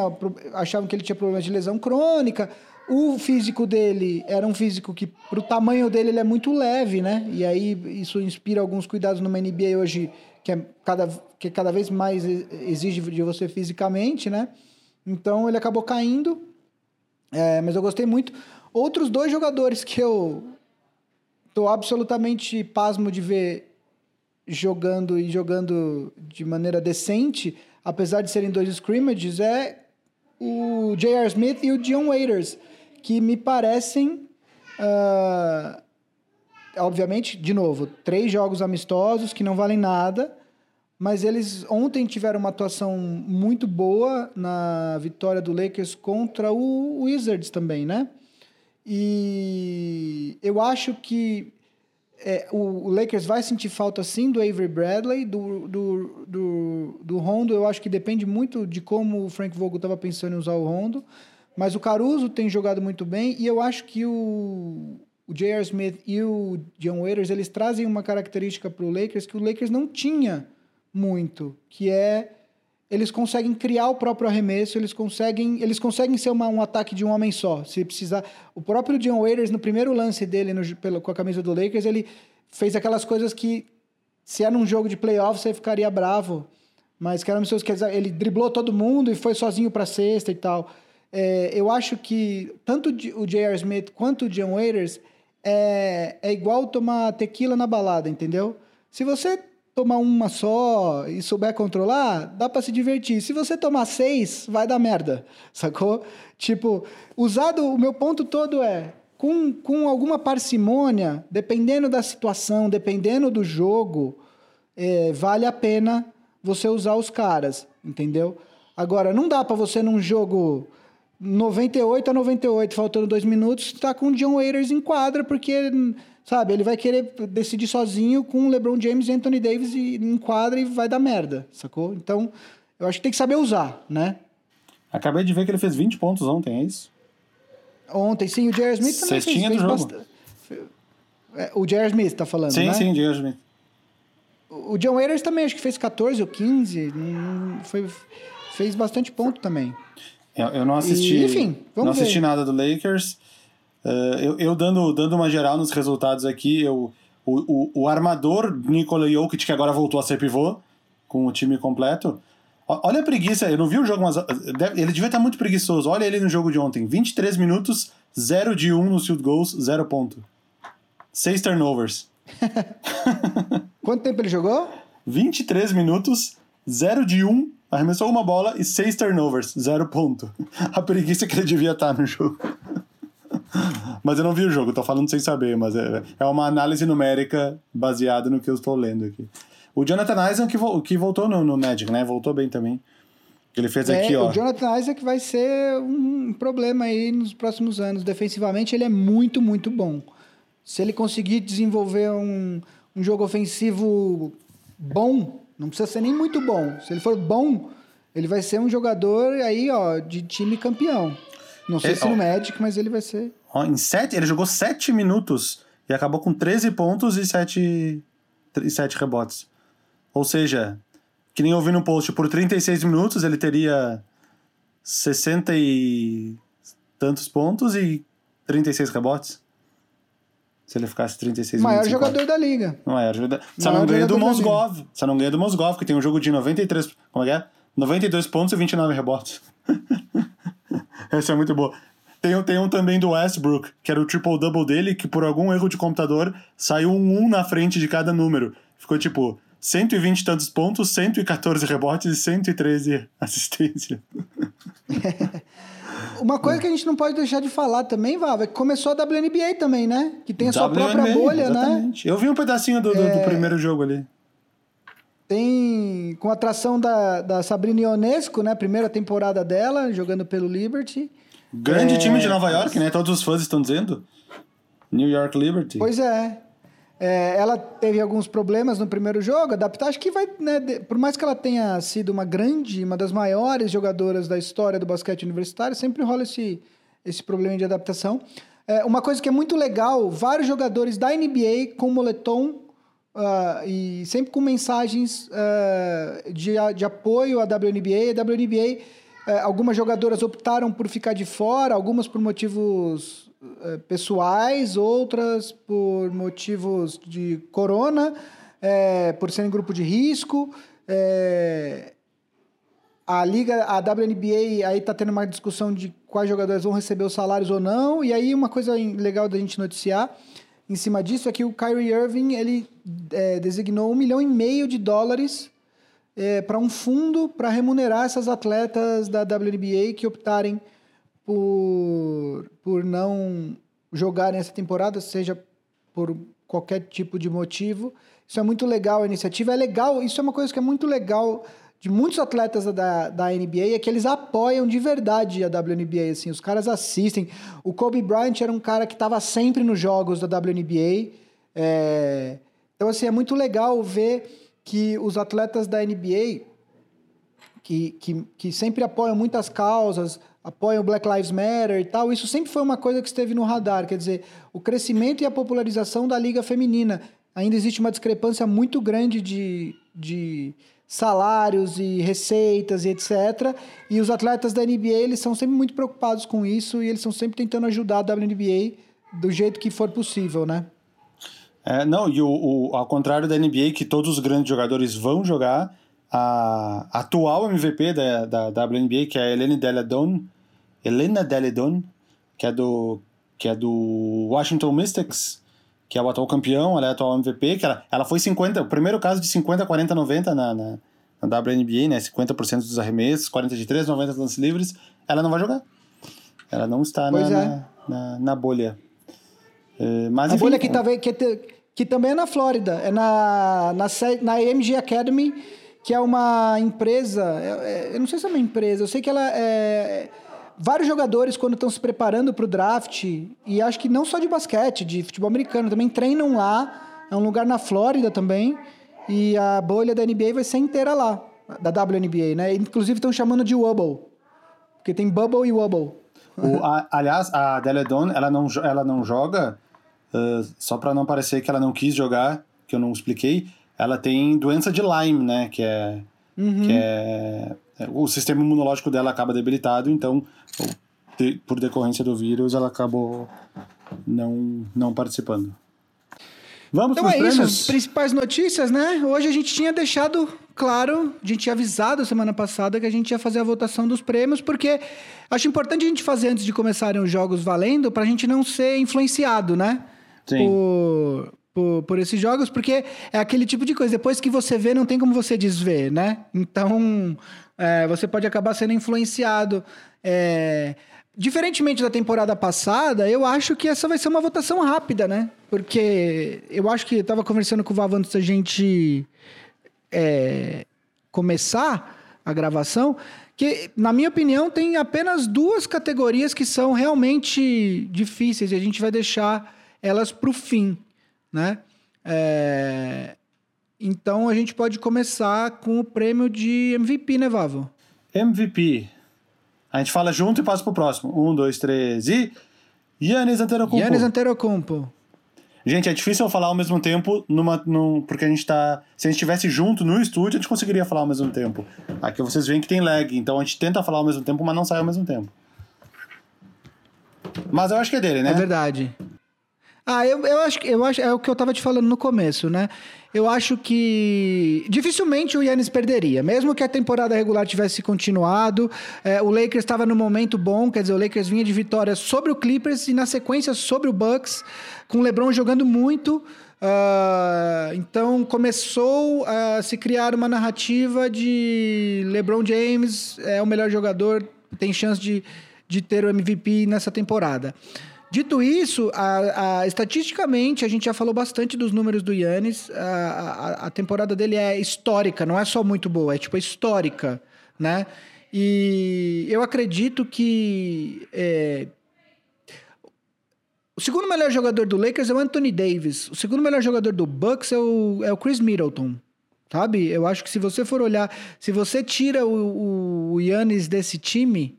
achavam que ele tinha problemas de lesão crônica. O físico dele era um físico que, para o tamanho dele, ele é muito leve, né? E aí isso inspira alguns cuidados numa NBA hoje que é cada, que cada vez mais exige de você fisicamente, né? Então ele acabou caindo, é, mas eu gostei muito. Outros dois jogadores que eu tô absolutamente pasmo de ver jogando e jogando de maneira decente, apesar de serem dois scrimmages, é o J.R. Smith e o Dion Waiters, que me parecem. Uh, obviamente, de novo, três jogos amistosos que não valem nada, mas eles ontem tiveram uma atuação muito boa na vitória do Lakers contra o Wizards também, né? E eu acho que é, o, Lakers vai sentir falta sim do Avery Bradley, do, do, do, do Rondo. Eu acho que depende muito de como o Frank Vogel estava pensando em usar o Rondo. Mas o Caruso tem jogado muito bem e eu acho que o, o J.R. Smith e o John Waiters eles trazem uma característica para o Lakers que o Lakers não tinha muito, que é eles conseguem criar o próprio arremesso, eles conseguem, eles conseguem ser uma, um ataque de um homem só. Se precisar, o próprio John Waiters no primeiro lance dele no, pelo, com a camisa do Lakers, ele fez aquelas coisas que se era um jogo de playoff você ficaria bravo, mas que eram que ele driblou todo mundo e foi sozinho para cesta e tal. É, eu acho que tanto o J.R. Smith quanto o John Waiters é, é igual tomar tequila na balada, entendeu? Se você tomar uma só e souber controlar, dá para se divertir. Se você tomar seis, vai dar merda, sacou? Tipo, usado, o meu ponto todo é, com, com alguma parcimônia, dependendo da situação, dependendo do jogo, é, vale a pena você usar os caras, entendeu? Agora, não dá para você num jogo 98 a 98, faltando dois minutos, estar tá com o John Waiters em quadra, porque Sabe, ele vai querer decidir sozinho com LeBron James e Anthony Davis e em quadra e vai dar merda, sacou? Então, eu acho que tem que saber usar, né? Acabei de ver que ele fez 20 pontos ontem, é isso? Ontem, sim. O J.R. Smith também Cestinha fez, fez jogo. É, o J.R. Smith tá falando, sim, né? Sim, sim, J.R. Smith. O John Waiters também acho que fez 14 ou 15. Foi, fez bastante ponto também. Eu, eu não assisti. E, enfim, vamos Não assisti ver. nada do Lakers. Uh, eu, eu, dando, dando uma geral nos resultados aqui, eu, o, o, o, armador Nikola Jokic, que agora voltou a ser pivô, com o time completo. Olha a preguiça, eu não vi o jogo, mas ele devia estar muito preguiçoso. Olha ele no jogo de ontem: 23 minutos, 0 de 1 nos field goals, 0 ponto. 6 turnovers. Quanto tempo ele jogou? 23 minutos, 0 de 1, arremessou uma bola e 6 turnovers, 0 ponto. A preguiça que ele devia estar no jogo. mas eu não vi o jogo, tô falando sem saber, mas é, é uma análise numérica baseada no que eu estou lendo aqui. O Jonathan Isaac que, vo que voltou no, no, Magic, né? Voltou bem também. Ele fez é, aqui, ó. O Jonathan Isaac vai ser um problema aí nos próximos anos. Defensivamente, ele é muito, muito bom. Se ele conseguir desenvolver um, um jogo ofensivo bom, não precisa ser nem muito bom. Se ele for bom, ele vai ser um jogador aí, ó, de time campeão. Não sei é, se no Magic, mas ele vai ser. Ó, em sete, ele jogou 7 minutos e acabou com 13 pontos e 7, e 7 rebotes. Ou seja, que nem eu vi no post, por 36 minutos ele teria 60 e tantos pontos e 36 rebotes. Se ele ficasse 36 Maior minutos. Maior jogador da liga. Maior jogador. Você não ganha do Mosgov. Você não ganha do Mosgov, que tem um jogo de 93. Como é que é? 92 pontos e 29 rebotes. Essa é muito boa. Tem, tem um também do Westbrook, que era o triple-double dele, que por algum erro de computador saiu um 1 na frente de cada número. Ficou tipo 120 e tantos pontos, 114 rebotes e 113 assistências. Uma coisa que a gente não pode deixar de falar também, Vava, é que começou a WNBA também, né? Que tem a sua WNBA, própria bolha, né? exatamente. né? Eu vi um pedacinho do, do, é... do primeiro jogo ali. Tem com a atração da, da Sabrina Ionesco, né? Primeira temporada dela, jogando pelo Liberty. Grande é... time de Nova York, né? Todos os fãs estão dizendo. New York Liberty. Pois é. É. ela teve alguns problemas no primeiro jogo, adaptar. Acho que vai, né, por mais que ela tenha sido uma grande, uma das maiores jogadoras da história do basquete universitário, sempre rola esse, esse problema de adaptação. É, uma coisa que é muito legal, vários jogadores da NBA com moletom uh, e sempre com mensagens uh, de, de apoio à WNBA. A WNBA, uh, é, algumas jogadoras optaram por ficar de fora, algumas por motivos pessoais, outras por motivos de corona, é, por serem grupo de risco. a liga, a WNBA, aí está tendo uma discussão de quais jogadores vão receber os salários ou não. E aí uma coisa legal da gente noticiar em cima disso é que o Kyrie Irving ele é, designou um milhão e meio de dólares é, para um fundo para remunerar essas atletas da WNBA que optarem por, por não jogarem essa temporada, seja por qualquer tipo de motivo. Isso é muito legal a iniciativa. É legal, isso é uma coisa que é muito legal de muitos atletas da, da NBA é que eles apoiam de verdade a WNBA, assim, os caras assistem. O Kobe Bryant era um cara que estava sempre nos jogos da WNBA. É... Então, assim, é muito legal ver que os atletas da NBA, que, que, que sempre apoiam muitas causas, apoiam o Black Lives Matter e tal, isso sempre foi uma coisa que esteve no radar, quer dizer, o crescimento e a popularização da liga feminina. Ainda existe uma discrepância muito grande de, de salários e receitas e etc. E os atletas da NBA, eles são sempre muito preocupados com isso e eles estão sempre tentando ajudar a WNBA do jeito que for possível, né? É, não, e o, o, ao contrário da NBA, que todos os grandes jogadores vão jogar, a atual MVP da, da WNBA, que é a Helena Deladon, Helena Deladon, que é do que é do Washington Mystics, que é o atual campeão, ela é a atual MVP, que ela, ela foi 50, o primeiro caso de 50, 40, 90 na, na, na WNBA, né? 50% dos arremessos, 43, 90 lances livres, ela não vai jogar. Ela não está na, é. na, na, na, bolha. É, mas, a enfim, bolha que, tá, que, que também é na Flórida, é na, na, na MG Academy, que é uma empresa, é, é, eu não sei se é uma empresa, eu sei que ela é vários jogadores, quando estão se preparando para o draft, e acho que não só de basquete, de futebol americano, também treinam lá. É um lugar na Flórida também. E a bolha da NBA vai ser inteira lá, da WNBA, né? Inclusive estão chamando de Wubble. Porque tem Bubble e Wubble. O, a, aliás, a Deledon, ela não, ela não joga, uh, só para não parecer que ela não quis jogar, que eu não expliquei, ela tem doença de Lyme, né? Que é, uhum. que é é, o sistema imunológico dela acaba debilitado, então, por decorrência do vírus, ela acabou não, não participando. Vamos então é prêmios? isso, as principais notícias, né? Hoje a gente tinha deixado claro, a gente tinha avisado semana passada que a gente ia fazer a votação dos prêmios, porque acho importante a gente fazer antes de começarem os jogos valendo, para a gente não ser influenciado, né? Sim. Por, por, por esses jogos, porque é aquele tipo de coisa, depois que você vê, não tem como você desver, né? Então, é, você pode acabar sendo influenciado. É, diferentemente da temporada passada, eu acho que essa vai ser uma votação rápida, né? Porque eu acho que eu estava conversando com o Vava antes da gente é, começar a gravação, que, na minha opinião, tem apenas duas categorias que são realmente difíceis e a gente vai deixar elas para o fim, né? É, então a gente pode começar com o prêmio de MVP, né, Vavo? MVP. A gente fala junto e passa pro próximo. Um, dois, três e. Yannis Antetokounmpo. Yannis Antetokounmpo. Gente, é difícil eu falar ao mesmo tempo, numa, num, porque a gente tá. Se a gente estivesse junto no estúdio, a gente conseguiria falar ao mesmo tempo. Aqui vocês veem que tem lag, então a gente tenta falar ao mesmo tempo, mas não sai ao mesmo tempo. Mas eu acho que é dele, né? É verdade. Ah, eu, eu acho que eu acho, é o que eu tava te falando no começo, né? Eu acho que dificilmente o Yannis perderia. Mesmo que a temporada regular tivesse continuado, é, o Lakers estava no momento bom, quer dizer, o Lakers vinha de vitória sobre o Clippers e na sequência sobre o Bucks, com o LeBron jogando muito. Uh, então começou a se criar uma narrativa de LeBron James é o melhor jogador, tem chance de, de ter o MVP nessa temporada. Dito isso, a, a, estatisticamente, a gente já falou bastante dos números do Yannis. A, a, temporada dele é histórica, não é só muito boa, é tipo histórica, né? E eu acredito que é, o segundo melhor jogador do Lakers é o Anthony Davis. O segundo melhor jogador do Bucks é o, é o Chris Middleton. Sabe? Eu acho que se você for olhar, se você tira o, o Yannis desse time,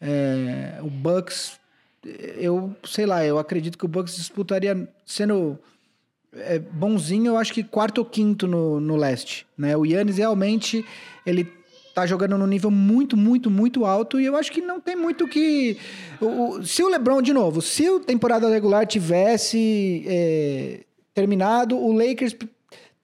é, o Bucks eu sei lá, eu acredito que o Bucks disputaria sendo é, bonzinho, eu acho que quarto ou quinto no, no leste, né? O Yannis realmente ele tá jogando num nível muito, muito, muito alto e eu acho que não tem muito que o, o se o LeBron de novo, se a temporada regular tivesse é, terminado, o Lakers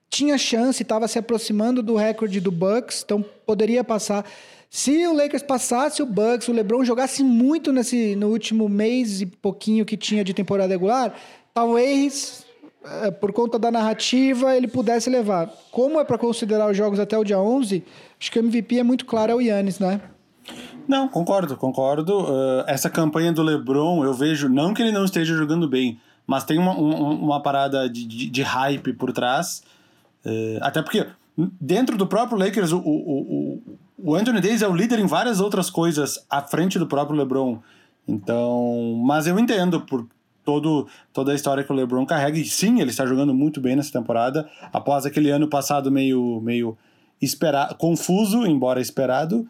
tinha chance, estava se aproximando do recorde do Bucks, então poderia passar se o Lakers passasse o Bucks, o LeBron jogasse muito nesse no último mês e pouquinho que tinha de temporada regular, talvez é, por conta da narrativa ele pudesse levar. Como é para considerar os jogos até o dia 11, acho que o MVP é muito claro, é o Yannis, né? Não, concordo, concordo. Uh, essa campanha do LeBron, eu vejo, não que ele não esteja jogando bem, mas tem uma, uma, uma parada de, de, de, hype por trás. Uh, até porque dentro do próprio Lakers, o, o, o, Anthony Davis é o líder em várias outras coisas à frente do próprio LeBron. Então, mas eu entendo por todo, toda a história que o LeBron carrega. E sim, ele está jogando muito bem nessa temporada, após aquele ano passado meio, meio esperar, confuso, embora esperado.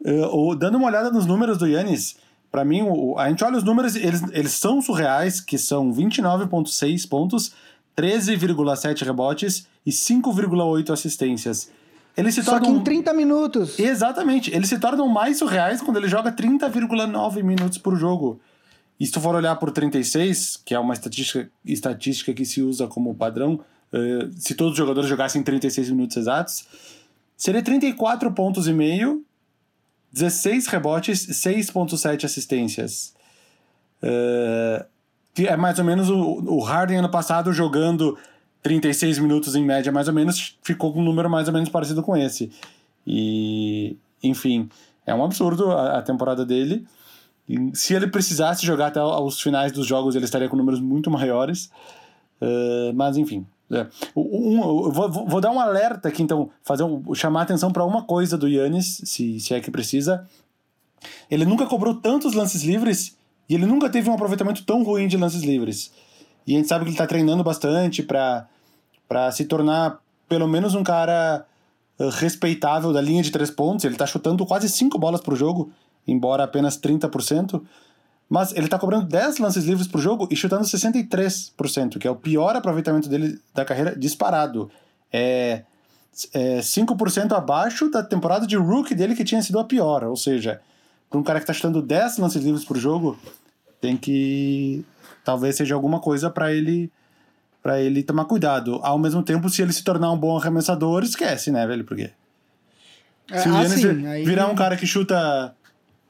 Uh, dando uma olhada nos números do Yannis, para mim, o, a gente olha os números, eles, eles são surreais, que são 29,6 pontos, 13,7 rebotes e 5,8 assistências. Ele se Só que em 30 minutos. Exatamente. Eles se tornam mais surreais quando ele joga 30,9 minutos por jogo. E se tu for olhar por 36, que é uma estatística, estatística que se usa como padrão, uh, se todos os jogadores jogassem 36 minutos exatos, seria 34 pontos e meio 16 rebotes, 6.7 assistências. Uh, é mais ou menos o, o Harden ano passado jogando 36 minutos em média, mais ou menos, ficou com um número mais ou menos parecido com esse. E, enfim, é um absurdo a, a temporada dele. E se ele precisasse jogar até os finais dos jogos, ele estaria com números muito maiores. Uh, mas, enfim, é. Um, vou, vou, dar um alerta aqui, então, fazer um, chamar atenção para uma coisa do Yannis, se, se é que precisa. Ele nunca cobrou tantos lances livres e ele nunca teve um aproveitamento tão ruim de lances livres. E a gente sabe que ele está treinando bastante para se tornar pelo menos um cara uh, respeitável da linha de três pontos. Ele está chutando quase cinco bolas por jogo, embora apenas 30%. Mas ele tá cobrando 10 lances livres por jogo e chutando 63%, que é o pior aproveitamento dele da carreira disparado. É, é 5% abaixo da temporada de rookie dele, que tinha sido a pior. Ou seja, para um cara que tá chutando 10 lances livres por jogo, tem que. Talvez seja alguma coisa para ele para ele tomar cuidado. Ao mesmo tempo, se ele se tornar um bom arremessador, esquece, né, velho? Porque. Se o Yannis assim, aí... virar um cara que chuta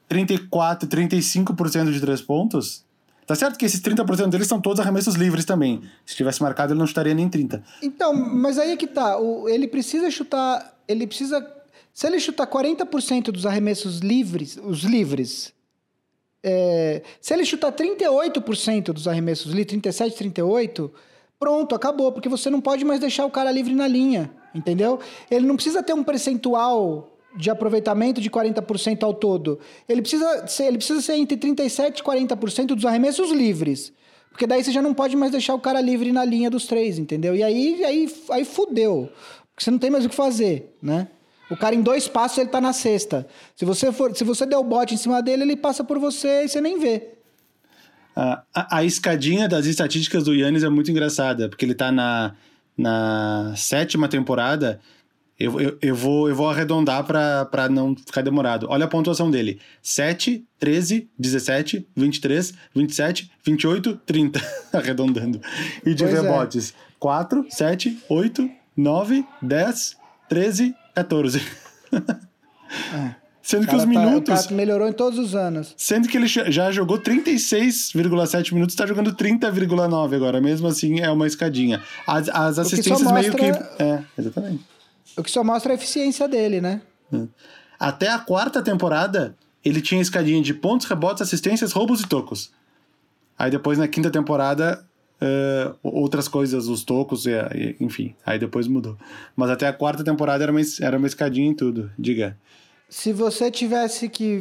34, 35% de três pontos. Tá certo que esses 30% deles são todos arremessos livres também. Se tivesse marcado, ele não chutaria nem 30. Então, mas aí é que tá. O, ele precisa chutar. Ele precisa. Se ele chutar 40% dos arremessos livres, os livres. É, se ele chutar 38% dos arremessos livres, 37, 38, pronto, acabou. Porque você não pode mais deixar o cara livre na linha. Entendeu? Ele não precisa ter um percentual de aproveitamento de 40% ao todo. Ele precisa ser, ele precisa ser entre 37% e 40% dos arremessos livres. Porque daí você já não pode mais deixar o cara livre na linha dos três, entendeu? E aí, aí, aí fudeu. Porque você não tem mais o que fazer, né? O cara em dois passos ele tá na sexta. Se você for, se você der o bote em cima dele, ele passa por você e você nem vê. A, a, escadinha das estatísticas do Yannis é muito engraçada, porque ele tá na, na sétima temporada eu, eu, eu, vou, eu vou arredondar para não ficar demorado. Olha a pontuação dele: 7, 13, 17, 23, 27, 28, 30. Arredondando. E de pois é. rebotes: é. 4, 7, 8, 9, 10, 13, 14. É. Sendo que os tá, minutos. Tá, melhorou em todos os anos. Sendo que ele já jogou 36,7 minutos, está jogando 30,9 agora. Mesmo assim, é uma escadinha. As, as assistências mostra... meio que. É, exatamente. O que só mostra a eficiência dele, né? É. Até a quarta temporada, ele tinha escadinha de pontos, rebotes, assistências, roubos e tocos. Aí depois, na quinta temporada, uh, outras coisas, os tocos, enfim. Aí depois mudou. Mas até a quarta temporada era uma, era uma escadinha em tudo. Diga. Se você tivesse que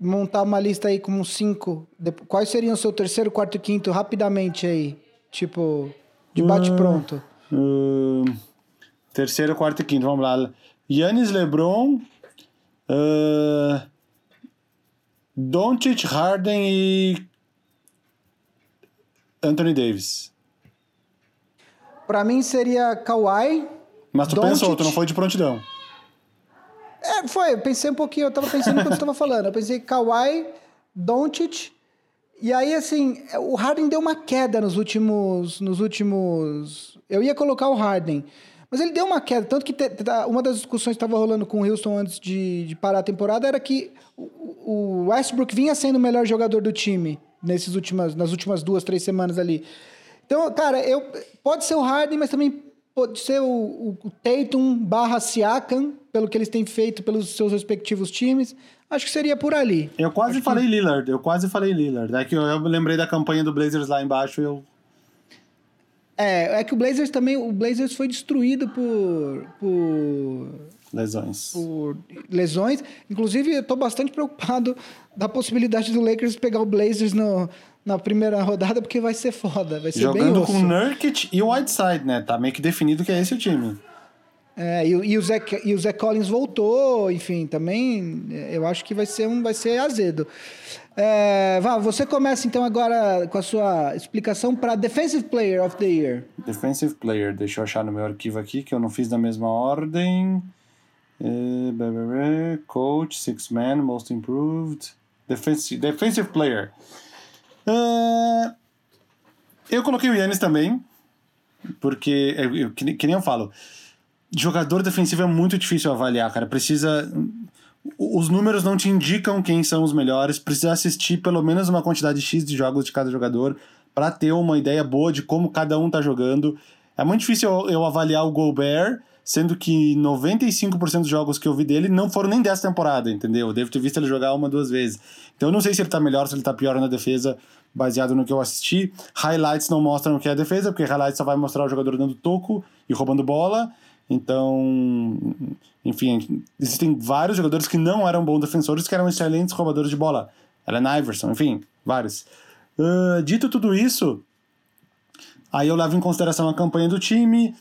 montar uma lista aí com cinco, quais seriam o seu terceiro, quarto e quinto rapidamente aí? Tipo, de bate-pronto. Uh, uh... Terceiro, quarto e quinto, vamos lá. Yannis LeBron, uh, Doncic, Harden e Anthony Davis. Para mim seria Kawhi. Mas tu Doncic. pensou, tu não foi de prontidão. É, foi, eu pensei um pouquinho, eu tava pensando quando você tava falando. Eu pensei Kawhi, Doncic. E aí, assim, o Harden deu uma queda nos últimos. Nos últimos. Eu ia colocar o Harden. Mas ele deu uma queda, tanto que te, uma das discussões que estava rolando com o Houston antes de, de, parar a temporada era que o, o Westbrook vinha sendo o melhor jogador do time nesses últimas, nas últimas duas, três semanas ali. Então, cara, eu, pode ser o Harden, mas também pode ser o, o, o Tatum barra Siakam, pelo que eles têm feito pelos seus respectivos times. Acho que seria por ali. Eu quase Acho falei que... Lillard, eu quase falei Lillard. É que eu, eu lembrei da campanha do Blazers lá embaixo e eu. É, é que o Blazers também. O Blazers foi destruído por. por lesões. Por lesões. Inclusive, eu tô bastante preocupado da possibilidade do Lakers pegar o Blazers no, na primeira rodada, porque vai ser foda. Vai ser Jogando bem com o Nurkic e o Whiteside, né? Tá meio que definido que é esse o time. É, e, e, o Zé, e o Zé Collins voltou, enfim, também eu acho que vai ser um vai ser azedo. É, Val, você começa então agora com a sua explicação para Defensive Player of the Year. Defensive Player, deixa eu achar no meu arquivo aqui que eu não fiz na mesma ordem. É, coach, Six Man, Most Improved. Defensive, defensive Player. É, eu coloquei o Yannis também, porque, eu, que, que nem eu falo, jogador defensivo é muito difícil avaliar, cara. Precisa. Os números não te indicam quem são os melhores. Precisa assistir pelo menos uma quantidade X de jogos de cada jogador para ter uma ideia boa de como cada um tá jogando. É muito difícil eu, eu avaliar o Gobert, sendo que 95% dos jogos que eu vi dele não foram nem dessa temporada, entendeu? Eu devo ter visto ele jogar uma, duas vezes. Então eu não sei se ele tá melhor, se ele tá pior na defesa, baseado no que eu assisti. Highlights não mostram o que é a defesa, porque highlights só vai mostrar o jogador dando toco e roubando bola. Então, enfim, existem vários jogadores que não eram bons defensores, que eram excelentes roubadores de bola. Allen Iverson, enfim, vários. Uh, dito tudo isso, aí eu levo em consideração a campanha do time,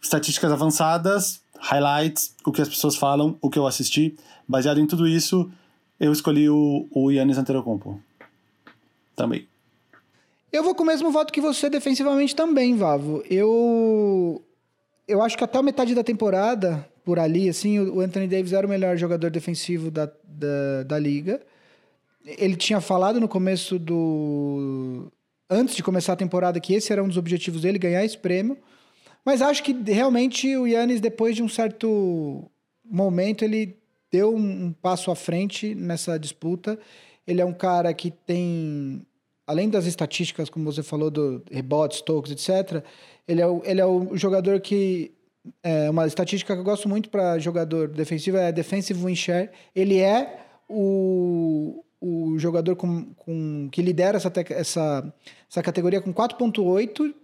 estatísticas avançadas, highlights, o que as pessoas falam, o que eu assisti. Baseado em tudo isso, eu escolhi o, o Yannis Antetokounmpo. Também. Eu vou com o mesmo voto que você defensivamente também, Vavo. Eu eu acho que até a metade da temporada, por ali, assim, o Anthony Davis era o melhor jogador defensivo da, da, da liga. Ele tinha falado no começo do. Antes de começar a temporada, que esse era um dos objetivos dele, ganhar esse prêmio. Mas acho que realmente o Yannis, depois de um certo momento, ele deu um passo à frente nessa disputa. Ele é um cara que tem, além das estatísticas, como você falou, do rebotes, tocos, etc., ele é o, ele é o jogador que. É uma estatística que eu gosto muito para jogador defensivo é defensive win share. Ele é o, o jogador com, com, que lidera essa, essa, essa categoria com 4,8. Uh,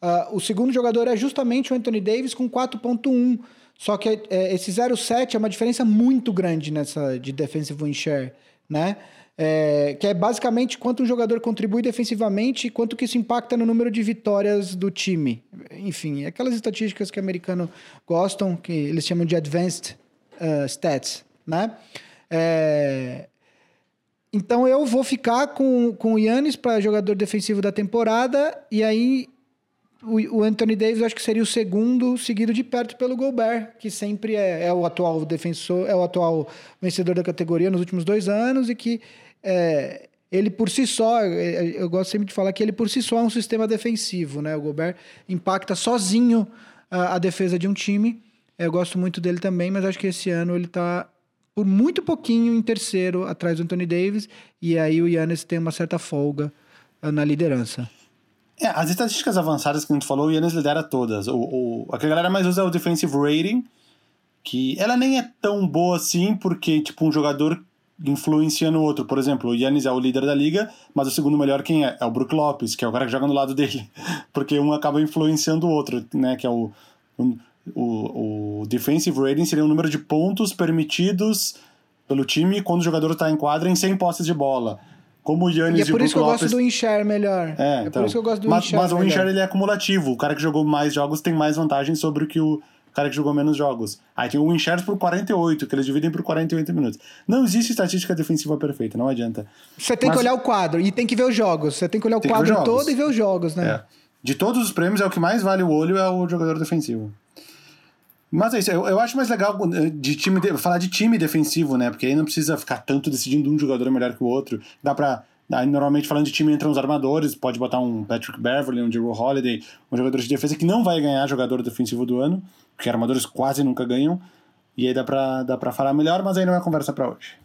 ah, o segundo jogador é justamente o Anthony Davis com 4,1. Só que é, esse 0,7 é uma diferença muito grande nessa de defensive win share, né? É, que é basicamente quanto um jogador contribui defensivamente e quanto que isso impacta no número de vitórias do time. Enfim, aquelas estatísticas que americanos gostam, que eles chamam de advanced uh, stats, né? É, então eu vou ficar com, com o Yannis para jogador defensivo da temporada e aí o, o, Anthony Davis acho que seria o segundo, seguido de perto pelo Gobert, que sempre é, é, o atual defensor, é o atual vencedor da categoria nos últimos dois anos e que é, ele por si só, é, eu gosto sempre de falar que ele por si só é um sistema defensivo, né? O Gobert impacta sozinho a, a defesa de um time. Eu gosto muito dele também, mas acho que esse ano ele está por muito pouquinho em terceiro atrás do Anthony Davis e aí o Yannis tem uma certa folga uh, na liderança. É, as estatísticas avançadas que a gente falou, o Yannis lidera todas. O, o, a que a galera mais usa é o defensive rating, que ela nem é tão boa assim, porque tipo um jogador influencia no outro. Por exemplo, o Yannis é o líder da liga, mas o segundo melhor quem é? É o Brook Lopes, que é o cara que joga no lado dele. Porque um acaba influenciando o outro, né? Que é o, o, o defensive rating seria o número de pontos permitidos pelo time quando o jogador está em quadra em 100 posses de bola. Como o Yannis e é por e isso que eu gosto do Inshare melhor. É, é então, por isso que eu gosto do mas, Mas o Inshare ele é acumulativo. O cara que jogou mais jogos tem mais vantagem sobre o que o cara que jogou menos jogos. Aí tem o win shares por 48, que eles dividem por 48 minutos. Não existe estatística defensiva perfeita, não adianta. Você tem Mas... que olhar o quadro e tem que ver os jogos. Você tem que olhar o quadro todo e ver os jogos, né? É. De todos os prêmios, é o que mais vale o olho é o jogador defensivo. Mas é isso, eu, eu acho mais legal eh, de time de, falar de time defensivo, né? Porque aí não precisa ficar tanto decidindo um jogador melhor que o outro. Dá pra. Aí, normalmente, falando de time, entram os armadores, pode botar um Patrick Beverly, um Drew Holiday, um jogador de defesa que não vai ganhar jogador defensivo do ano porque armadores quase nunca ganham, e aí dá pra, dá pra falar melhor, mas aí não é conversa para hoje.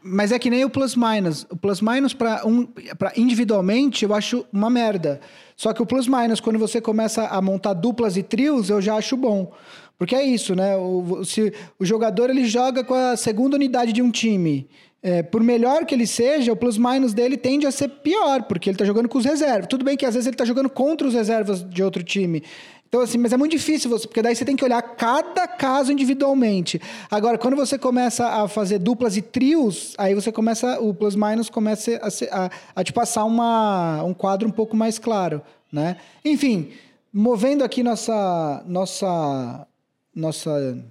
mas é que nem o plus minus. O plus minus para um, pra individualmente eu acho uma merda. Só que o plus minus, quando você começa a montar duplas e trios, eu já acho bom. Porque é isso, né? O, se o jogador ele joga com a segunda unidade de um time. É, por melhor que ele seja, o plus-minus dele tende a ser pior, porque ele está jogando com os reservas. Tudo bem que às vezes ele está jogando contra os reservas de outro time. Então, assim, mas é muito difícil, você, porque daí você tem que olhar cada caso individualmente. Agora, quando você começa a fazer duplas e trios, aí você começa, o plus-minus começa a, a, a, te passar uma, um quadro um pouco mais claro, né? Enfim, movendo aqui nossa, nossa, nossa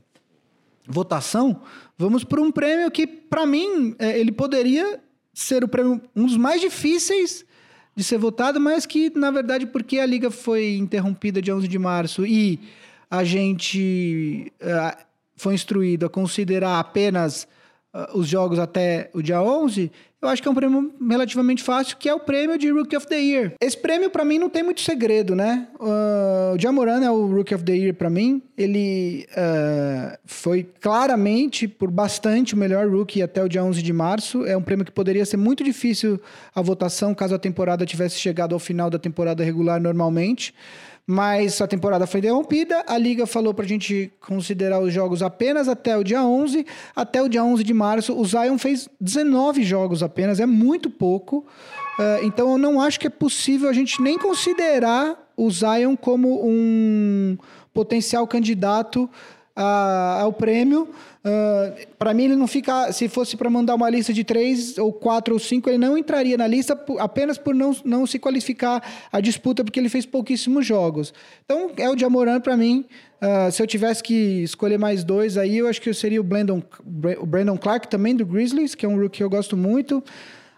votação, vamos para um prêmio que, para mim, é, ele poderia ser o prêmio, um dos mais difíceis de ser votado, mas que, na verdade, porque a liga foi interrompida dia 11 de março e a gente uh, foi instruído a considerar apenas uh, os jogos até o dia 11, eu acho que é um prêmio relativamente fácil, que é o prêmio de Rookie of the Year. Esse prêmio, para mim, não tem muito segredo, né? Uh, o Jamoran é o Rookie of the Year para mim. Ele uh, foi claramente, por bastante, o melhor rookie até o dia 11 de março. É um prêmio que poderia ser muito difícil a votação caso a temporada tivesse chegado ao final da temporada regular normalmente mas a temporada foi interrompida. A liga falou para a gente considerar os jogos apenas até o dia 11. Até o dia 11 de março, o Zion fez 19 jogos apenas, é muito pouco. Uh, então eu não acho que é possível a gente nem considerar o Zion como um potencial candidato a, ao prêmio. Ah, para mim, ele não fica. Se fosse para mandar uma lista de três, ou quatro, ou cinco, ele não entraria na lista apenas por não, não se qualificar a disputa, porque ele fez pouquíssimos jogos. Então, é o Jamoran para mim. Uh, se eu tivesse que escolher mais dois aí, eu acho que seria o Brandon, o Brandon Clark também do Grizzlies, que é um rookie que eu gosto muito.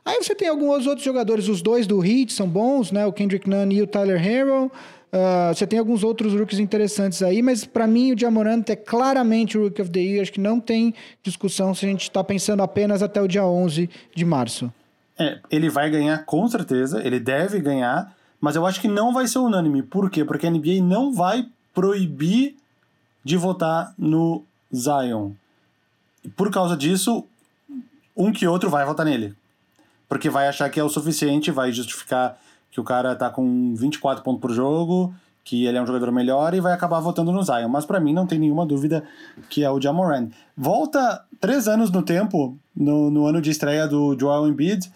Aí você tem alguns outros jogadores, os dois do Heat são bons, né? O Kendrick Nunn e o Tyler Harrell. Uh, você tem alguns outros rookies interessantes aí, mas para mim o Diamorant é claramente o Rookie of the Year. Acho que não tem discussão se a gente está pensando apenas até o dia 11 de março. É, ele vai ganhar com certeza, ele deve ganhar, mas eu acho que não vai ser unânime. Por quê? Porque a NBA não vai proibir de votar no Zion. Por causa disso, um que outro vai votar nele. Porque vai achar que é o suficiente, vai justificar que o cara tá com 24 pontos por jogo, que ele é um jogador melhor e vai acabar votando no Zion. Mas para mim não tem nenhuma dúvida que é o Jamoran. Volta três anos no tempo, no, no ano de estreia do Joel Embiid,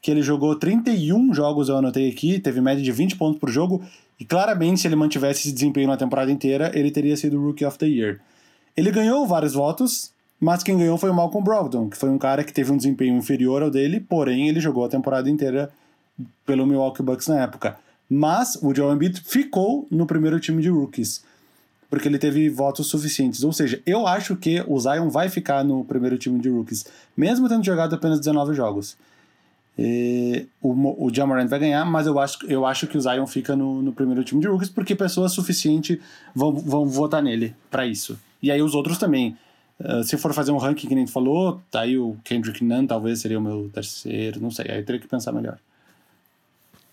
que ele jogou 31 jogos, eu anotei aqui, teve média de 20 pontos por jogo, e claramente se ele mantivesse esse desempenho na temporada inteira, ele teria sido Rookie of the Year. Ele ganhou vários votos, mas quem ganhou foi o Malcolm Brogdon, que foi um cara que teve um desempenho inferior ao dele, porém ele jogou a temporada inteira pelo Milwaukee Bucks na época. Mas o Joel Embiid ficou no primeiro time de rookies, porque ele teve votos suficientes. Ou seja, eu acho que o Zion vai ficar no primeiro time de rookies, mesmo tendo jogado apenas 19 jogos. E o, o Jamarant vai ganhar, mas eu acho, eu acho que o Zion fica no, no primeiro time de rookies porque pessoas suficientes vão, vão votar nele para isso. E aí os outros também. Uh, se for fazer um ranking que nem tu falou, tá aí o Kendrick Nunn talvez seria o meu terceiro, não sei, aí eu teria que pensar melhor.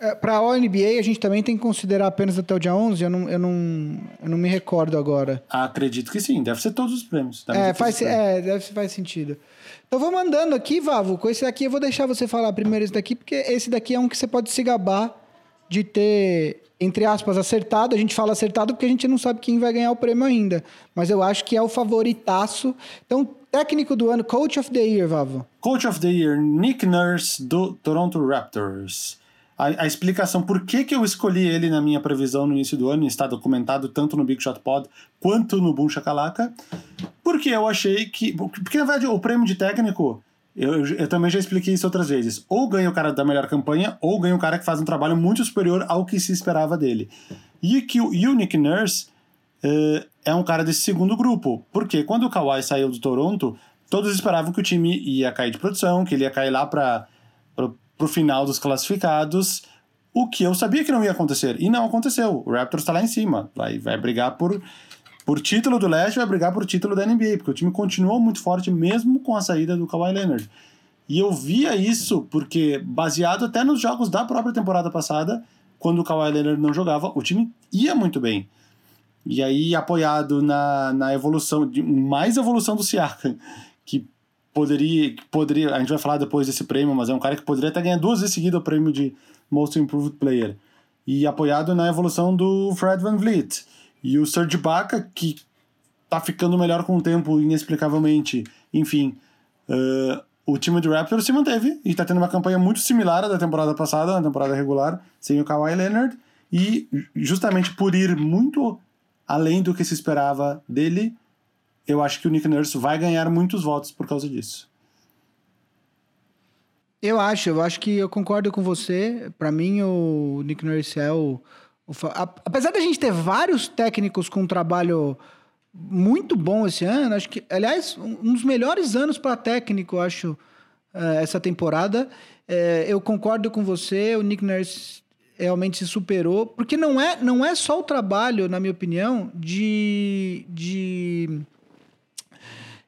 É, para a NBA, a gente também tem que considerar apenas até o dia 11? Eu não, eu não, eu não me recordo agora. Acredito que sim, deve ser todos os prêmios. É, faz, prêmios. é, deve, faz sentido. Então vou mandando aqui, Vavo, com esse daqui eu vou deixar você falar primeiro esse daqui, porque esse daqui é um que você pode se gabar de ter, entre aspas, acertado. A gente fala acertado porque a gente não sabe quem vai ganhar o prêmio ainda. Mas eu acho que é o favoritaço. Então, técnico do ano, Coach of the Year, Vavo. Coach of the Year, Nick Nurse, do Toronto Raptors a, a, explicação por que, que eu escolhi ele na minha previsão no início do ano, está documentado tanto no Big Shot Pod quanto no Boom Shakalaka, porque eu achei que. Porque na verdade o prêmio de técnico, eu, eu, também já expliquei isso outras vezes, ou ganha o cara da melhor campanha, ou ganha o cara que faz um trabalho muito superior ao que se esperava dele. E que o Unique Nurse uh, é um cara desse segundo grupo, porque quando o Kawhi saiu do Toronto, todos esperavam que o time ia cair de produção, que ele ia cair lá para pro final dos classificados, o que eu sabia que não ia acontecer. E não aconteceu. O Raptors está lá em cima. Vai, vai brigar por, por título do leste, vai brigar por título da NBA, porque o time continuou muito forte mesmo com a saída do Kawhi Leonard. E eu via isso porque, baseado até nos jogos da própria temporada passada, quando o Kawhi Leonard não jogava, o time ia muito bem. E aí, apoiado na, na evolução, mais evolução do Siakam, que poderia, poderia. A gente vai falar depois desse prêmio, mas é um cara que poderia até ganhar duas vezes seguida o prêmio de Most Improved Player. E apoiado na evolução do Fred Van Vliet. E o Serge Ibaka, que tá ficando melhor com o tempo, inexplicavelmente. Enfim, uh, o time do Raptors se manteve e tá tendo uma campanha muito similar à da temporada passada, na temporada regular, sem o Kawhi Leonard. E justamente por ir muito além do que se esperava dele, eu acho que o Nick Nurse vai ganhar muitos votos por causa disso. Eu acho, eu acho que eu concordo com você. Para mim, o Nick Nurse é o, Apesar da gente ter vários técnicos com um trabalho muito bom esse ano, acho que, aliás, um dos melhores anos para técnico, acho, é, essa temporada. É, eu concordo com você, o Nick Nurse realmente se superou, porque não é, não é só o trabalho, na minha opinião, de, de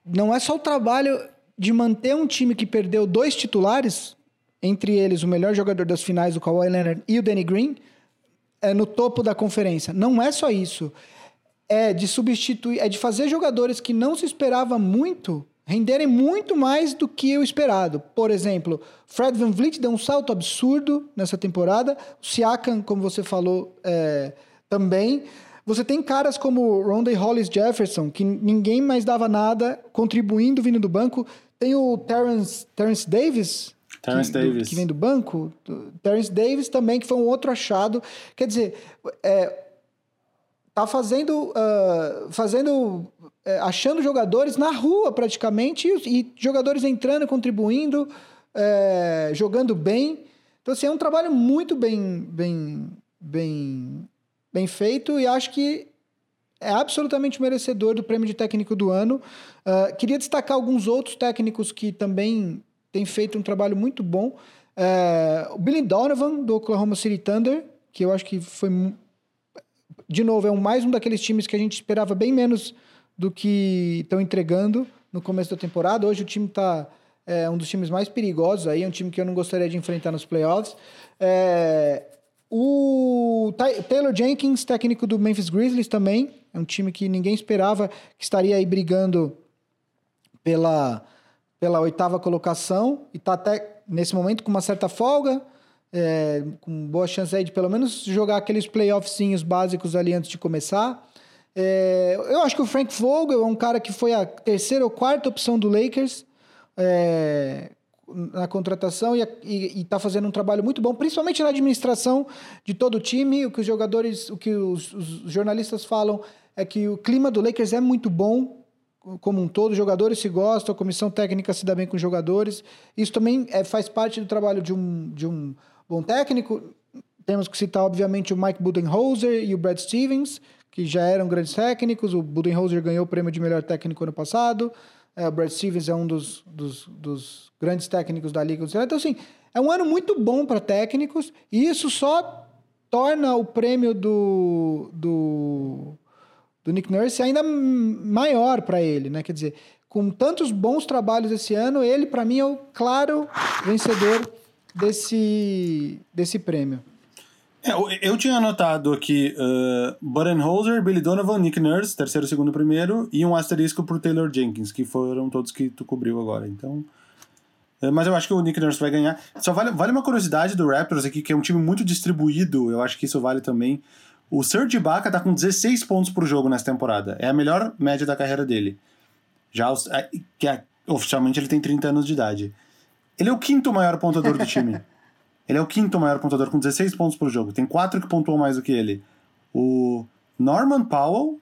não é só o trabalho de manter um time que perdeu dois titulares, entre eles o melhor jogador das finais, o Kawhi Leonard, e o Danny Green, é, no topo da conferência. Não é só isso. É de substituir, é de fazer jogadores que não se esperava muito renderem muito mais do que o esperado. Por exemplo, Fred Van Vliet deu um salto absurdo nessa temporada, Siakam, como você falou, é, também. Você tem caras como Rondé Hollis Jefferson, que ninguém mais dava nada, contribuindo, vindo do banco. Tem o Terrence, Terrence Davis, Terrence que, Davis. que vem do banco. Terrence Davis também, que foi um outro achado. Quer dizer, é, tá fazendo, uh, fazendo é, achando jogadores na rua praticamente e, e jogadores entrando, contribuindo, é, jogando bem. Então, assim, é um trabalho muito bem, bem, bem bem feito e acho que é absolutamente merecedor do prêmio de técnico do ano. Uh, queria destacar alguns outros técnicos que também têm feito um trabalho muito bom. Uh, o Billy Donovan, do Oklahoma City Thunder, que eu acho que foi. De novo, é um, mais um daqueles times que a gente esperava bem menos do que estão entregando no começo da temporada. Hoje o time está é um dos times mais perigosos aí, é um time que eu não gostaria de enfrentar nos playoffs. É, o Taylor Jenkins, técnico do Memphis Grizzlies também, é um time que ninguém esperava que estaria aí brigando pela, pela oitava colocação e está até nesse momento com uma certa folga, é, com boa chance aí de pelo menos jogar aqueles playoffzinhos básicos ali antes de começar. É, eu acho que o Frank Vogel é um cara que foi a terceira ou quarta opção do Lakers. É, na contratação e está fazendo um trabalho muito bom, principalmente na administração de todo o time. O que os jogadores, o que os, os, jornalistas falam é que o clima do Lakers é muito bom como um todo, os jogadores se gostam, a comissão técnica se dá bem com os jogadores. Isso também é, faz parte do trabalho de um, de um bom técnico. Temos que citar, obviamente, o Mike Budenholzer e o Brad Stevens, que já eram grandes técnicos. O Budenholzer ganhou o prêmio de melhor técnico ano passado. É, o Brad Stevens é um dos, dos, dos grandes técnicos da Liga. Então, assim, é um ano muito bom para técnicos e isso só torna o prêmio do, do, do Nick Nurse ainda maior para ele, né? Quer dizer, com tantos bons trabalhos esse ano, ele, para mim, é o claro vencedor desse, desse prêmio. É, eu tinha anotado aqui uh, Budenholzer, Billy Donovan, Nick Nurse, terceiro, segundo, primeiro, e um asterisco pro Taylor Jenkins, que foram todos que tu cobriu agora. Então. Uh, mas eu acho que o Nick Nurse vai ganhar. Só vale, vale uma curiosidade do Raptors aqui, que é um time muito distribuído, eu acho que isso vale também. O Serge Ibaka tá com 16 pontos por jogo nessa temporada. É a melhor média da carreira dele. Já os, é, que é, oficialmente ele tem 30 anos de idade. Ele é o quinto maior pontador do time. Ele é o quinto maior pontuador com 16 pontos por jogo. Tem quatro que pontuam mais do que ele. O Norman Powell,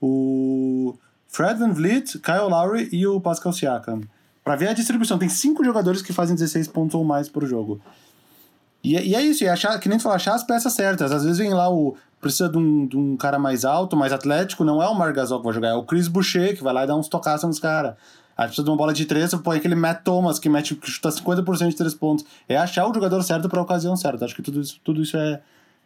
o Fred Van Vliet, Kyle Lowry e o Pascal Siakam. Pra ver a distribuição, tem cinco jogadores que fazem 16 pontos ou mais por jogo. E, e é isso, e achar, que nem tu falou, achar as peças certas. Às vezes vem lá o. Precisa de um, de um cara mais alto, mais atlético, não é o Margasol que vai jogar, é o Chris Boucher que vai lá e dá uns tocaços nos caras. Aí precisa de uma bola de três, você põe aquele Matt Thomas que, mete, que chuta 50% de três pontos. É achar o jogador certo para a ocasião certa. Acho que tudo isso, tudo isso é,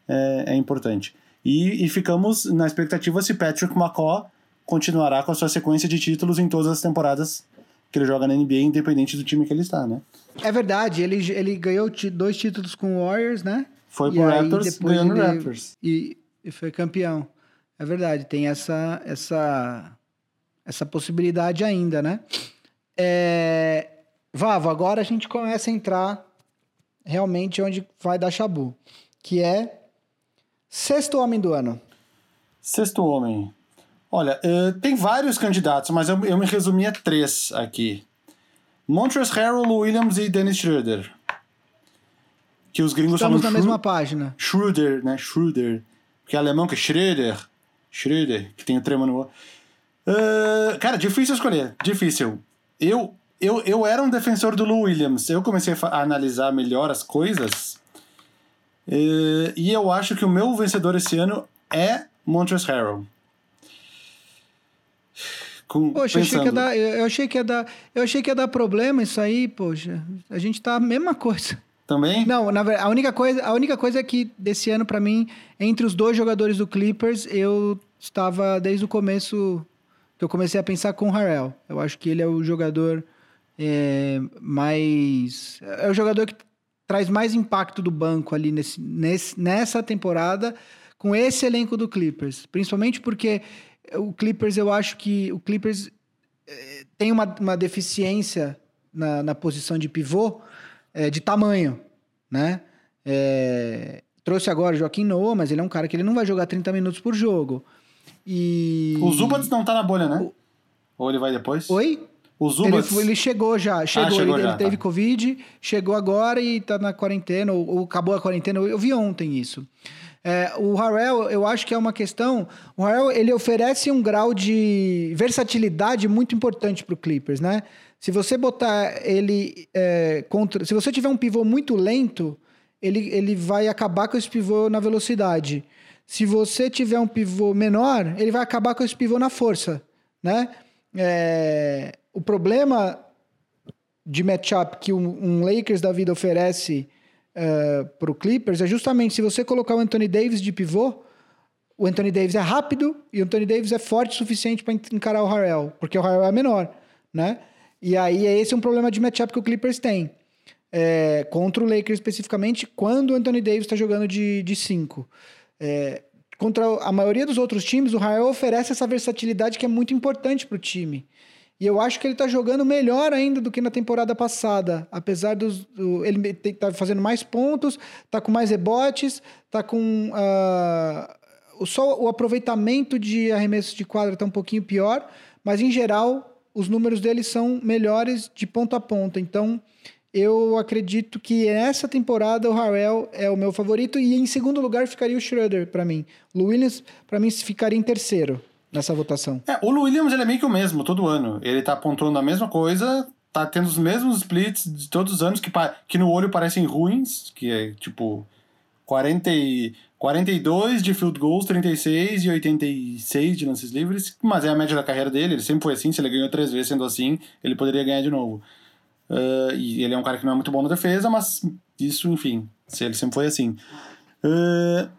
é, é importante. E, e, ficamos na expectativa se Patrick McCaw continuará com a sua sequência de títulos em todas as temporadas que ele joga na NBA, independente do time que ele está, né? É verdade, ele, ele ganhou dois títulos com o Warriors, né? Foi pro Raptors, ganhou no Raptors. E, e foi campeão. É verdade, tem essa, essa essa possibilidade ainda, né? É... Vavo, agora a gente começa a entrar realmente onde vai dar chabu, que é sexto homem do ano. Sexto homem. Olha, uh, tem vários candidatos, mas eu, eu me resumi a três aqui. Montrezl Harrell, Williams e Dennis Schroeder. Que os gringos Estamos na mesma página. Schroeder, né? Schroeder. Que é alemão que é Schroeder. Schroeder, que tem o trema no... Uh, cara, difícil escolher. Difícil. Eu, eu, eu era um defensor do Lou Williams. Eu comecei a analisar melhor as coisas. Uh, e eu acho que o meu vencedor esse ano é Montrezl Harrell. Com, poxa, achei que ia dar, eu achei que ia dar, eu achei que ia dar problema isso aí, poxa. A gente tá a mesma coisa. Também? Não, na verdade, a única coisa, a única coisa é que desse ano para mim, entre os dois jogadores do Clippers, eu estava desde o começo que eu comecei a pensar com o Harrell. Eu acho que ele é o jogador é, mais é o jogador que traz mais impacto do banco ali nesse, nesse, nessa temporada com esse elenco do Clippers, principalmente porque o Clippers, eu acho que o Clippers eh, tem uma, uma deficiência na, na posição de pivô é, de tamanho, né? É, trouxe agora o Joaquim Noah, mas ele é um cara que ele não vai jogar 30 minutos por jogo. E... O Zubats não tá na bolha, né? O... Ou ele vai depois? Oi? O Zubats... Ele, ele chegou já, chegou, ah, chegou ele, já, ele teve tá. Covid, chegou agora e tá na quarentena, ou, ou acabou a quarentena, eu vi ontem isso. É, o Harrell, eu acho que é uma questão. O Harrell ele oferece um grau de versatilidade muito importante para o Clippers, né? Se você botar ele é, contra. Se você tiver um pivô muito lento, ele, ele vai acabar com esse pivô na velocidade. Se você tiver um pivô menor, ele vai acabar com esse pivô na força, né? É, o problema de matchup que um, um Lakers da vida oferece uh, eh, para o Clippers é justamente se você colocar o Anthony Davis de pivô, o Anthony Davis é rápido e o Anthony Davis é forte o suficiente para encarar o Harrell, porque o Harrell é menor, né? E aí esse é um problema de matchup que o Clippers tem. É, contra o Lakers especificamente, quando o Anthony Davis está jogando de 5. É, contra a maioria dos outros times, o Harrell oferece essa versatilidade que é muito importante para o time. E eu acho que ele está jogando melhor ainda do que na temporada passada. Apesar dos. Do, ele tá fazendo mais pontos, tá com mais rebotes, tá com. Uh, só o aproveitamento de arremesso de quadra está um pouquinho pior, mas em geral os números dele são melhores de ponta a ponta. Então eu acredito que essa temporada o Harrell é o meu favorito e em segundo lugar ficaria o Schroeder para mim. O Williams para mim ficaria em terceiro nessa votação. É, o Williams ele é meio que o mesmo todo ano. Ele tá pontuando a mesma coisa, tá tendo os mesmos splits de todos os anos que, que no olho parecem ruins, que é tipo 40 e, 42 de field goals, 36 e 86 de lances livres, mas é a média da carreira dele, ele sempre foi assim, se ele ganhou três vezes sendo assim, ele poderia ganhar de novo. Uh, e ele é um cara que não é muito bom na defesa, mas isso, enfim, se ele sempre foi assim.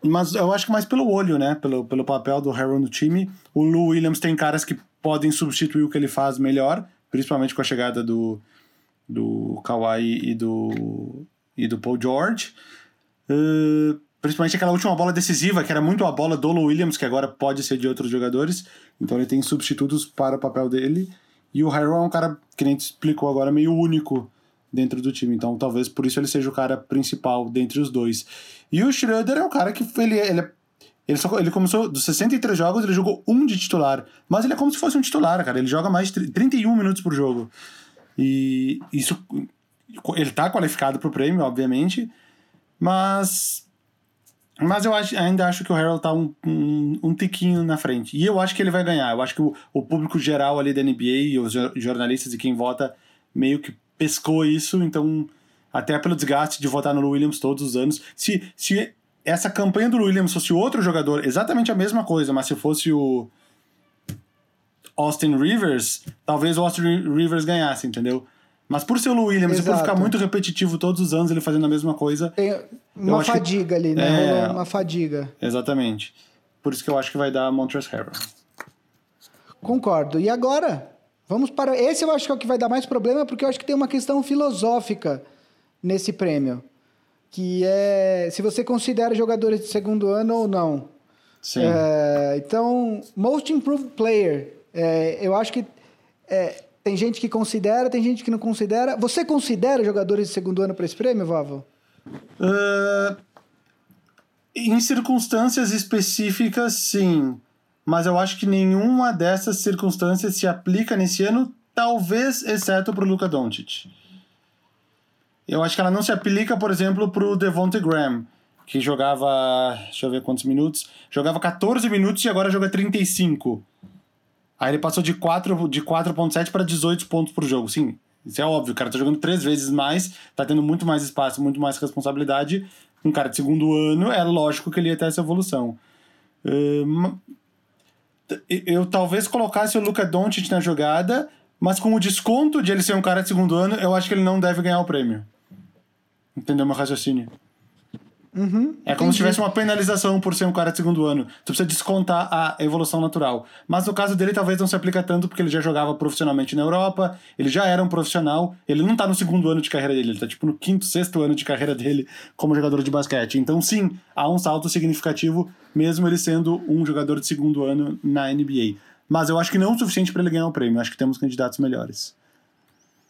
Mas eu acho que mais pelo olho, né? Pelo, pelo papel do Harrell no time. O Lou Williams tem caras que podem substituir o que ele faz melhor, principalmente com a chegada do, do Kawhi e do, e do Paul George. Uh, principalmente aquela última bola decisiva, que era muito a bola do Lou Williams, que agora pode ser de outros jogadores. Então ele tem substitutos para o papel dele. E o Harrell é um cara, que nem te explicou agora, meio único dentro do time. Então talvez por isso ele seja o cara principal dentre os dois. E o Schroeder é um cara que ele, ele, ele, só, ele começou dos 63 jogos, ele jogou um de titular. Mas ele é como se fosse um titular, cara. Ele joga mais de 31 minutos por jogo. E isso. Ele tá qualificado pro prêmio, obviamente. Mas. Mas eu acho, ainda acho que o Harold tá um, um, um, tiquinho na frente. E eu acho que ele vai ganhar. Eu acho que o, o público geral ali da NBA e os jornalistas e quem vota meio que pescou isso, então até pelo desgaste de votar no Williams todos os anos. Se, se essa campanha do Williams fosse outro jogador, exatamente a mesma coisa, mas se fosse o Austin Rivers, talvez o Austin Rivers ganhasse, entendeu? Mas por ser o Williams Exato. e por ficar muito repetitivo todos os anos ele fazendo a mesma coisa. Tem uma fadiga que... ali, né? É... Uma fadiga. Exatamente. Por isso que eu acho que vai dar Montrezl Harrell. Concordo. E agora? Vamos para. Esse eu acho que é o que vai dar mais problema, porque eu acho que tem uma questão filosófica nesse prêmio. Que é se você considera jogadores de segundo ano ou não. Sim. É, então, Most Improved Player. É, eu acho que é, Tem gente que considera, tem gente que não considera. Você considera jogadores de segundo ano para esse prêmio, Vavo? Uh, em circunstâncias específicas, sim. Mas eu acho que nenhuma dessas circunstâncias se aplica nesse ano, talvez exceto para o Luka Doncic. Eu acho que ela não se aplica, por exemplo, para o Devonte Graham, que jogava, deixa eu ver quantos minutos, jogava 14 minutos e agora joga 35. Aí ele passou de 4,7 de 4.7 para 18 pontos por jogo. Sim, isso é óbvio. O cara tá jogando três vezes mais, tá tendo muito mais espaço, muito mais responsabilidade. Um cara de segundo ano, é lógico que ele ia ter essa evolução. eu talvez colocasse o Luca Doncic na jogada, mas com o desconto de ele ser um cara de segundo ano, eu acho que ele não deve ganhar o prêmio. Entendeu meu raciocínio? Uhum, é como se tivesse uma penalização por ser um cara de segundo ano. Tu precisa descontar a evolução natural. Mas no caso dele, talvez não se aplica tanto, porque ele já jogava profissionalmente na Europa, ele já era um profissional, ele não tá no segundo ano de carreira dele, ele tá tipo no quinto, sexto ano de carreira dele como jogador de basquete. Então, sim, há um salto significativo, mesmo ele sendo um jogador de segundo ano na NBA. Mas eu acho que não é o suficiente para ele ganhar o prêmio, acho que temos candidatos melhores.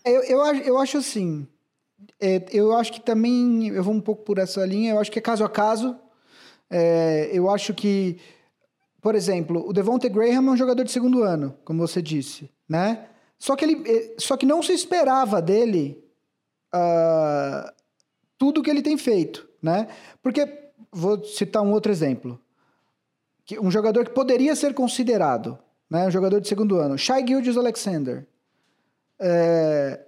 Eu, eu, eu acho assim, é, eu acho que também, eu vou um pouco por essa linha, eu acho que é caso a caso. É, eu acho que, por exemplo, o Devonte Graham é um jogador de segundo ano, como você disse, né? Só que, ele, é, só que não se esperava dele uh, tudo que ele tem feito, né? Porque, vou citar um outro exemplo. Que um jogador que poderia ser considerado, né? Um jogador de segundo ano, Shai Gilgeous Alexander. É,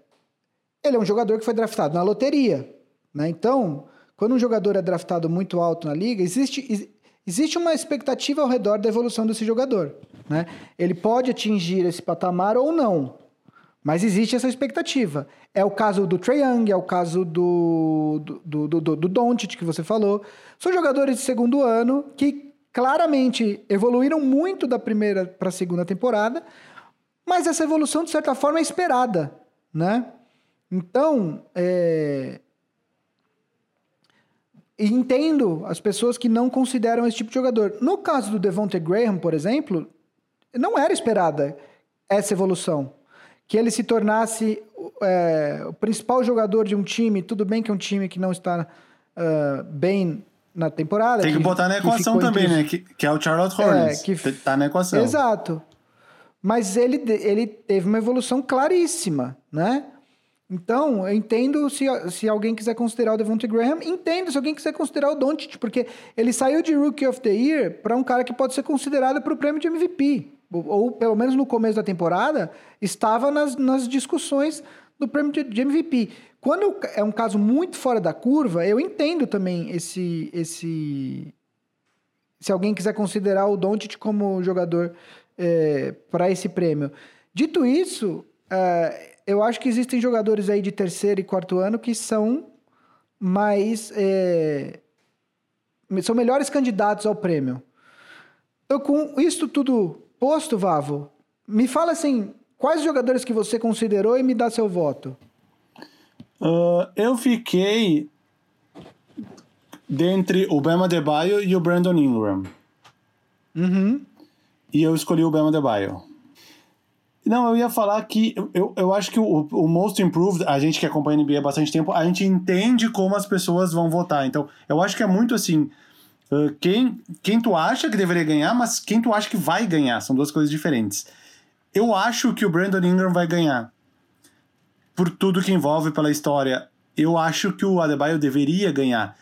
ele é um jogador que foi draftado na loteria. Né? Então, quando um jogador é draftado muito alto na liga, existe, existe uma expectativa ao redor da evolução desse jogador. Né? Ele pode atingir esse patamar ou não, mas existe essa expectativa. É o caso do Trae Young, é o caso do, do, do, do, do Doncic, que você falou. São jogadores de segundo ano que claramente evoluíram muito da primeira para a segunda temporada, mas essa evolução, de certa forma, é esperada, né? Então, é... entendo as pessoas que não consideram esse tipo de jogador. No caso do Devonte Graham, por exemplo, não era esperada essa evolução. Que ele se tornasse é, o principal jogador de um time, tudo bem que é um time que não está uh, bem na temporada. Tem que, que botar na equação também, entre... né? Que, que, é o Charlotte Hornets. É, que está na equação. Exato. Mas ele, ele teve uma evolução claríssima, né? Então, eu entendo se, se alguém quiser considerar o Devontae Graham, entendo se alguém quiser considerar o Doncic, porque ele saiu de Rookie of the Year para um cara que pode ser considerado para o prêmio de MVP. Ou, ou, pelo menos no começo da temporada, estava nas, nas discussões do prêmio de, de, MVP. Quando é um caso muito fora da curva, eu entendo também esse... esse se alguém quiser considerar o Doncic como jogador é, para esse prêmio. Dito isso... É, eu acho que existem jogadores aí de terceiro e quarto ano que são mais. É, são melhores candidatos ao prêmio. Então, com isso tudo posto, Vavo, me fala assim: quais jogadores que você considerou e me dá seu voto? Uh, eu fiquei dentre o Bema Debaio e o Brandon Ingram. Uhum. E eu escolhi o Bema Debaio. Não, eu ia falar que eu, eu acho que o, o Most Improved, a gente que acompanha a NBA há bastante tempo, a gente entende como as pessoas vão votar. Então, eu acho que é muito assim. Uh, quem, quem tu acha que deveria ganhar, mas quem tu acha que vai ganhar. São duas coisas diferentes. Eu acho que o Brandon Ingram vai ganhar. Por tudo que envolve pela história. Eu acho que o Adebayo deveria ganhar.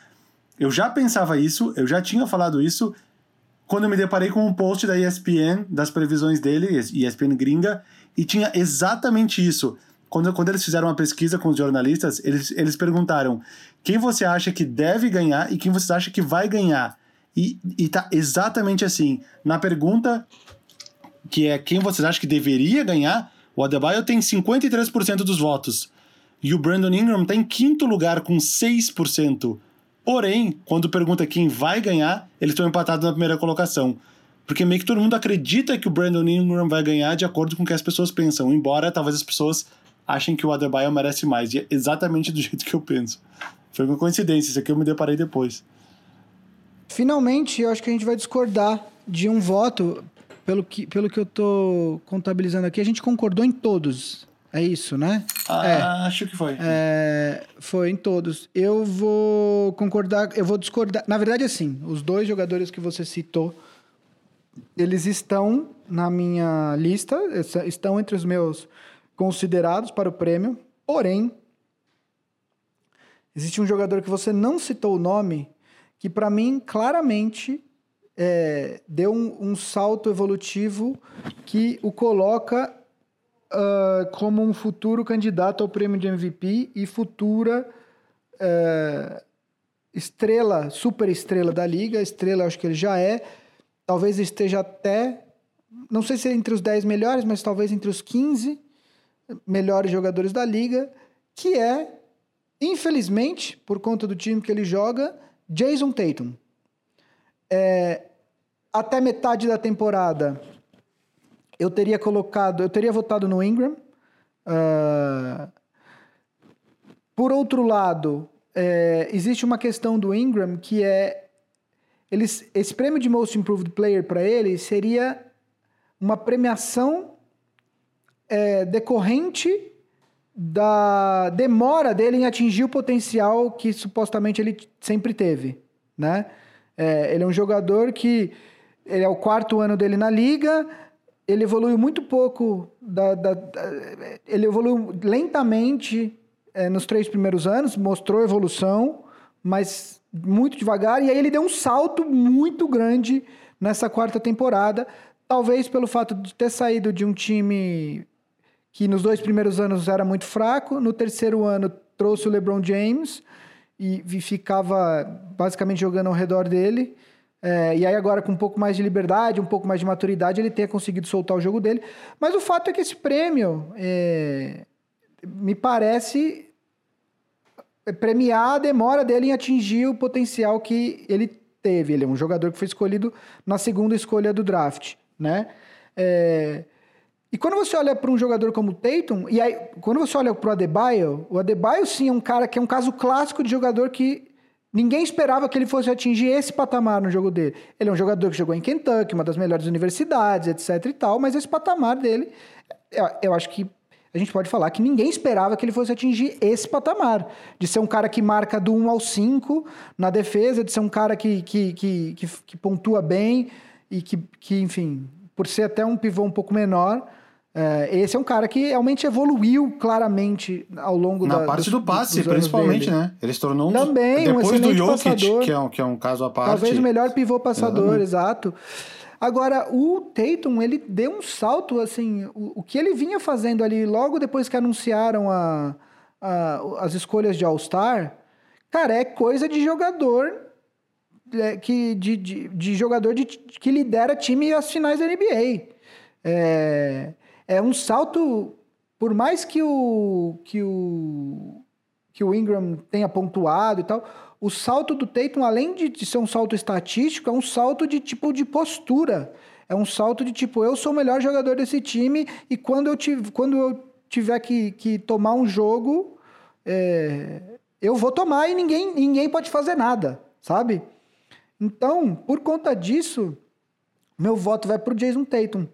Eu já pensava isso, eu já tinha falado isso quando eu me deparei com um post da ESPN, das previsões dele, ESPN gringa, e tinha exatamente isso. Quando, quando eles fizeram uma pesquisa com os jornalistas, eles, eles perguntaram quem você acha que deve ganhar e quem você acha que vai ganhar. E, e tá exatamente assim. Na pergunta, que é quem vocês acham que deveria ganhar, o Adebayo tem 53% dos votos. E o Brandon Ingram está em quinto lugar com 6%. Porém, quando pergunta quem vai ganhar, eles estão empatados na primeira colocação. Porque meio que todo mundo acredita que o Brandon Ingram vai ganhar de acordo com o que as pessoas pensam, embora talvez as pessoas achem que o Adebayo merece mais. E é exatamente do jeito que eu penso. Foi uma coincidência, isso aqui eu me deparei depois. Finalmente, eu acho que a gente vai discordar de um voto, pelo que, pelo que eu estou contabilizando aqui, a gente concordou em todos. É isso, né? Ah, é. acho que foi. É, foi em todos. Eu vou concordar, eu vou discordar. Na verdade, assim, os dois jogadores que você citou, eles estão na minha lista, estão entre os meus considerados para o prêmio. Porém, existe um jogador que você não citou o nome, que para mim claramente é, deu um, um, salto evolutivo que o coloca uh, como um futuro candidato ao prêmio de MVP e futura uh, estrela, super estrela da liga. Estrela, acho que ele já é. Talvez esteja até, não sei se é entre os 10 melhores, mas talvez entre os 15 melhores jogadores da liga, que é, infelizmente, por conta do time que ele joga, Jason Tatum. É, até metade da temporada, eu teria colocado, eu teria votado no Ingram. Uh, por outro lado, é, existe uma questão do Ingram que é eles, esse prêmio de Most Improved Player para ele seria uma premiação é, decorrente da demora dele em atingir o potencial que supostamente ele sempre teve, né? É, ele é um jogador que ele é o quarto ano dele na liga, ele evoluiu muito pouco, da, da, da ele evoluiu lentamente é, nos três primeiros anos, mostrou evolução, mas muito devagar, e aí ele deu um salto muito grande nessa quarta temporada, talvez pelo fato de ter saído de um time que nos dois primeiros anos era muito fraco, no terceiro ano trouxe o LeBron James e, ficava basicamente jogando ao redor dele. É, e aí agora com um pouco mais de liberdade, um pouco mais de maturidade, ele tenha conseguido soltar o jogo dele. Mas o fato é que esse prêmio é, me parece premiar a demora dele em atingir o potencial que ele teve. Ele é um jogador que foi escolhido na segunda escolha do draft, né? É, e quando você olha para um jogador como o Tatum, e aí, quando você olha para o Adebayo, o Adebayo sim é um cara que é um caso clássico de jogador que ninguém esperava que ele fosse atingir esse patamar no jogo dele. Ele é um jogador que jogou em Kentucky, uma das melhores universidades, etc e tal, mas esse patamar dele, eu, eu acho que a gente pode falar que ninguém esperava que ele fosse atingir esse patamar. De ser um cara que marca do 1 ao 5 na defesa, de ser um cara que, que, que, que, que pontua bem e que, que, enfim, por ser até um pivô um pouco menor, é, esse é um cara que realmente evoluiu claramente ao longo Na da, parte dos, do passe, principalmente, dele. né? Ele se tornou um Também, depois um do Jokic, passador, que é, um, que é um caso à parte. Talvez o melhor pivô passador, exato. Agora, o Tatum, ele deu um salto, assim, o, o, que ele vinha fazendo ali logo depois que anunciaram a, a as escolhas de All-Star, cara, é coisa de jogador é, que, de, de, de jogador de, que lidera time às finais da NBA. É, é um salto, por mais que o, que o, que o Ingram tenha pontuado e tal, o salto do Tatum, além de, ser um salto estatístico, é um salto de tipo de postura. É um salto de tipo, eu sou o melhor jogador desse time e quando eu, tive, quando eu tiver que, que tomar um jogo, é, eu vou tomar e ninguém, ninguém pode fazer nada, sabe? Então, por conta disso, meu voto vai para o Jason Tatum.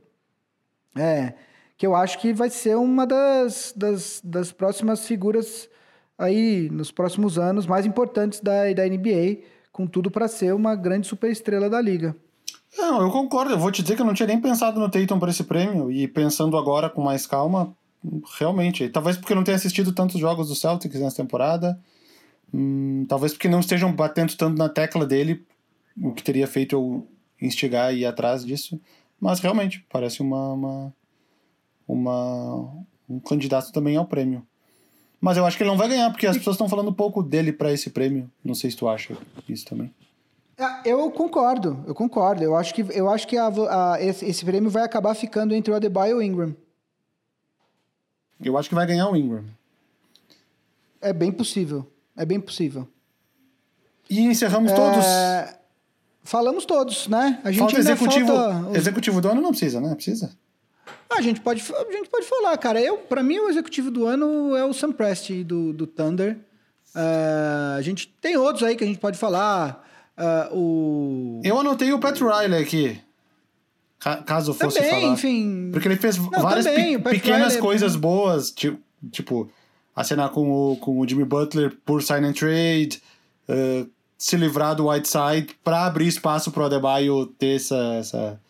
É, que eu acho que vai ser uma das, das, das próximas figuras aí nos próximos anos mais importantes da, da NBA, com tudo para ser uma grande superestrela da liga. Não, eu concordo. Eu vou te dizer que eu não tinha nem pensado no Tatum para esse prêmio e pensando agora com mais calma, realmente. Talvez porque não tenha assistido tantos jogos do Celtics nessa temporada. Hum, talvez porque não estejam batendo tanto na tecla dele, o que teria feito eu instigar e ir atrás disso. Mas realmente, parece uma, uma uma, um candidato também ao prêmio. Mas eu acho que ele não vai ganhar, porque as pessoas estão falando pouco dele para esse prêmio. Não sei se tu acha isso também. Ah, eu concordo, eu concordo. Eu acho que, eu acho que a, a, esse, esse, prêmio vai acabar ficando entre o Adebayo e o Ingram. Eu acho que vai ganhar o Ingram. É bem possível. É bem possível. E encerramos é... todos. Falamos todos, né? A gente falta executivo. Falta... Executivo do ano não precisa, né? Precisa. Ah, a gente pode, a gente pode falar, cara. Eu, para mim, o executivo do ano é o Sam Presti do, do Thunder. Uh, a gente tem outros aí que a gente pode falar. Uh, o... Eu anotei o Pat Riley aqui. caso fosse também, falar. enfim. Porque ele fez Não, várias também, pe- pequenas Riley é coisas bom. boas, tipo, tipo assinar com o, com o Jimmy Butler por sign and trade, eh, se livrar do Whiteside para abrir espaço pro Adebayo ter essa, essa,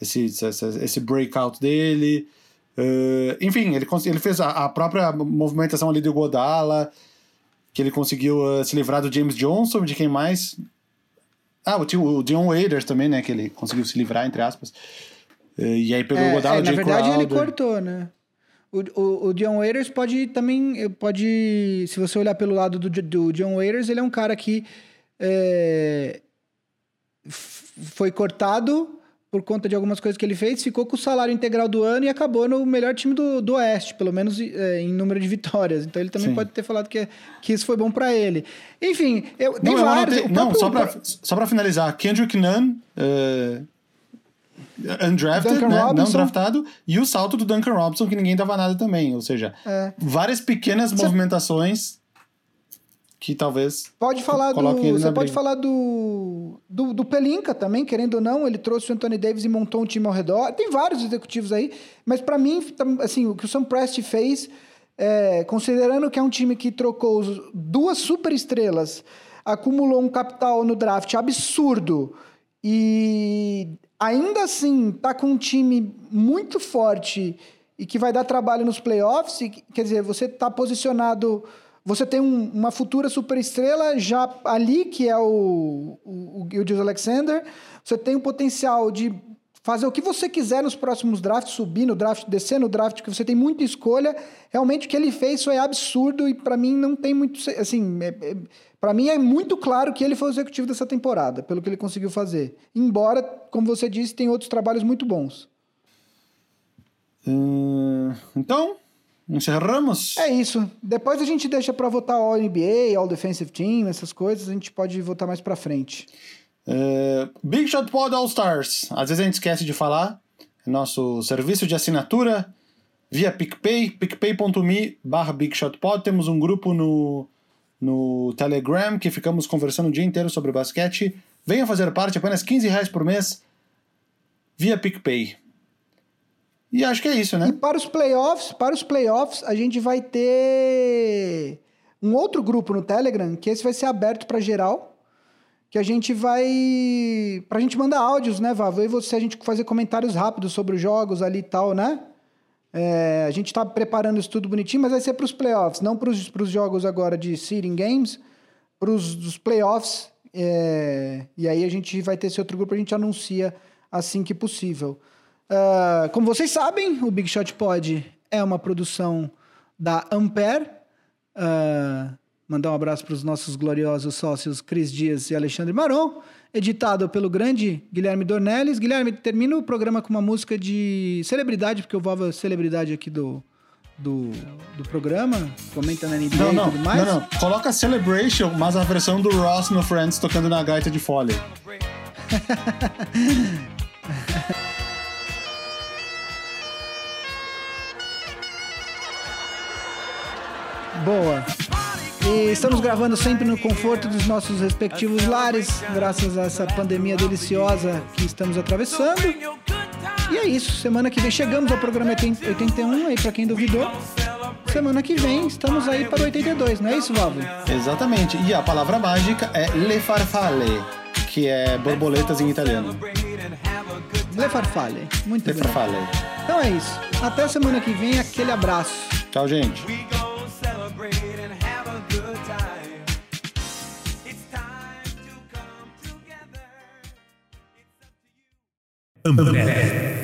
esse, essa- esse breakout dele. Eh, enfim, ele, ele fez a, a própria movimentação ali do Godala, que ele conseguiu eh, se livrar do James Johnson, de quem mais? Ah, o, o Dion Waiters também, né? Que ele conseguiu se livrar, entre aspas. Eh, E aí pegou o É, Godala, é, o na verdade, ele Crowder. cortou, né? O, o, o Dion Waiters pode também. Pode. Se você olhar pelo lado do, do Dion Waiters, ele é um cara que é, foi cortado por conta de algumas coisas que ele fez, ficou com o salário integral do ano e acabou no melhor time do, do Oeste, pelo menos é, em número de vitórias. Então ele também Sim. pode ter falado que, que isso foi bom pra ele. Enfim, eu, tem Não, eu vários. anotei- não só, pra, só pra finalizar, Kendrick Nunn, eh, undrafted, né? não draftado, e o salto do Duncan Robinson, que ninguém dava nada também. Ou seja, É. várias pequenas Cê- movimentações que talvez. Pode falar do. Você pode briga. falar do, do. do Pelinka também, querendo ou não, ele trouxe o Anthony Davis e montou um time ao redor. Tem vários executivos aí, mas pra mim, tam- assim, o que o Sam Presti fez, é, considerando que é um time que trocou duas super estrelas, acumulou um capital no draft absurdo e ainda assim tá com um time muito forte e que vai dar trabalho nos playoffs, e, quer dizer, você tá posicionado, você tem um- uma futura superestrela já ali, que é o, o, o Alexander, você tem o potencial de fazer o que você quiser nos próximos drafts, subir no draft, descer no draft, que você tem muita escolha. Realmente o que ele fez foi absurdo e pra mim não tem muito, assim, é, é, para mim é muito claro que ele foi o executivo dessa temporada, pelo que ele conseguiu fazer. Embora, como você disse, tem outros trabalhos muito bons. Hum, então, encerramos. É isso. Depois a gente deixa pra votar All NBA, All Defensive Team, essas coisas, a gente pode votar mais pra frente. Eh, Big Shot Pod All Stars. Às vezes a gente esquece de falar. Nosso serviço de assinatura via PicPay, picpay.me barra Big Shot Pod. Temos um grupo no, no Telegram que ficamos conversando o dia inteiro sobre basquete. Venha fazer parte, apenas 15 reais por mês via PicPay. E acho que é isso, E né? para os playoffs, para os playoffs, a gente vai ter um outro grupo no Telegram, que esse vai ser aberto para geral, que a gente vai pra gente mandar áudios, né, Vavo? E você a gente fazer comentários rápidos sobre os jogos ali e tal, né? É, a gente tá preparando isso tudo bonitinho, mas vai ser para os playoffs, não para os jogos agora de seeding games, para os playoffs. é, e aí a gente vai ter esse outro grupo, a gente anuncia assim que possível. Ah, como vocês sabem, o Big Shot Pod é uma produção da Ampere. Ah, mandar um abraço para os nossos gloriosos sócios Cris Dias e Alexandre Maron. Editado pelo grande Guilherme Dornelles. Guilherme, termina o programa com uma música de celebridade, porque eu vou a celebridade aqui do, do, do programa. Comenta na NBA Não, e não, tudo mais. não, não. Coloca Celebration, mas a versão do Ross no Friends tocando na gaita de Foley. Boa. E estamos gravando sempre no conforto dos nossos respectivos lares, graças a essa pandemia deliciosa que estamos atravessando. E é isso, semana que vem chegamos ao programa 80 81, aí pra quem duvidou. Semana que vem estamos aí para o 82, não é isso, Vavo? Exatamente. E a palavra mágica é le farfalle, que é borboletas em italiano. Le farfalle. Muito Le bem. farfalle. Então é isso. Até semana que vem, aquele abraço. Tchau, gente. Ambef.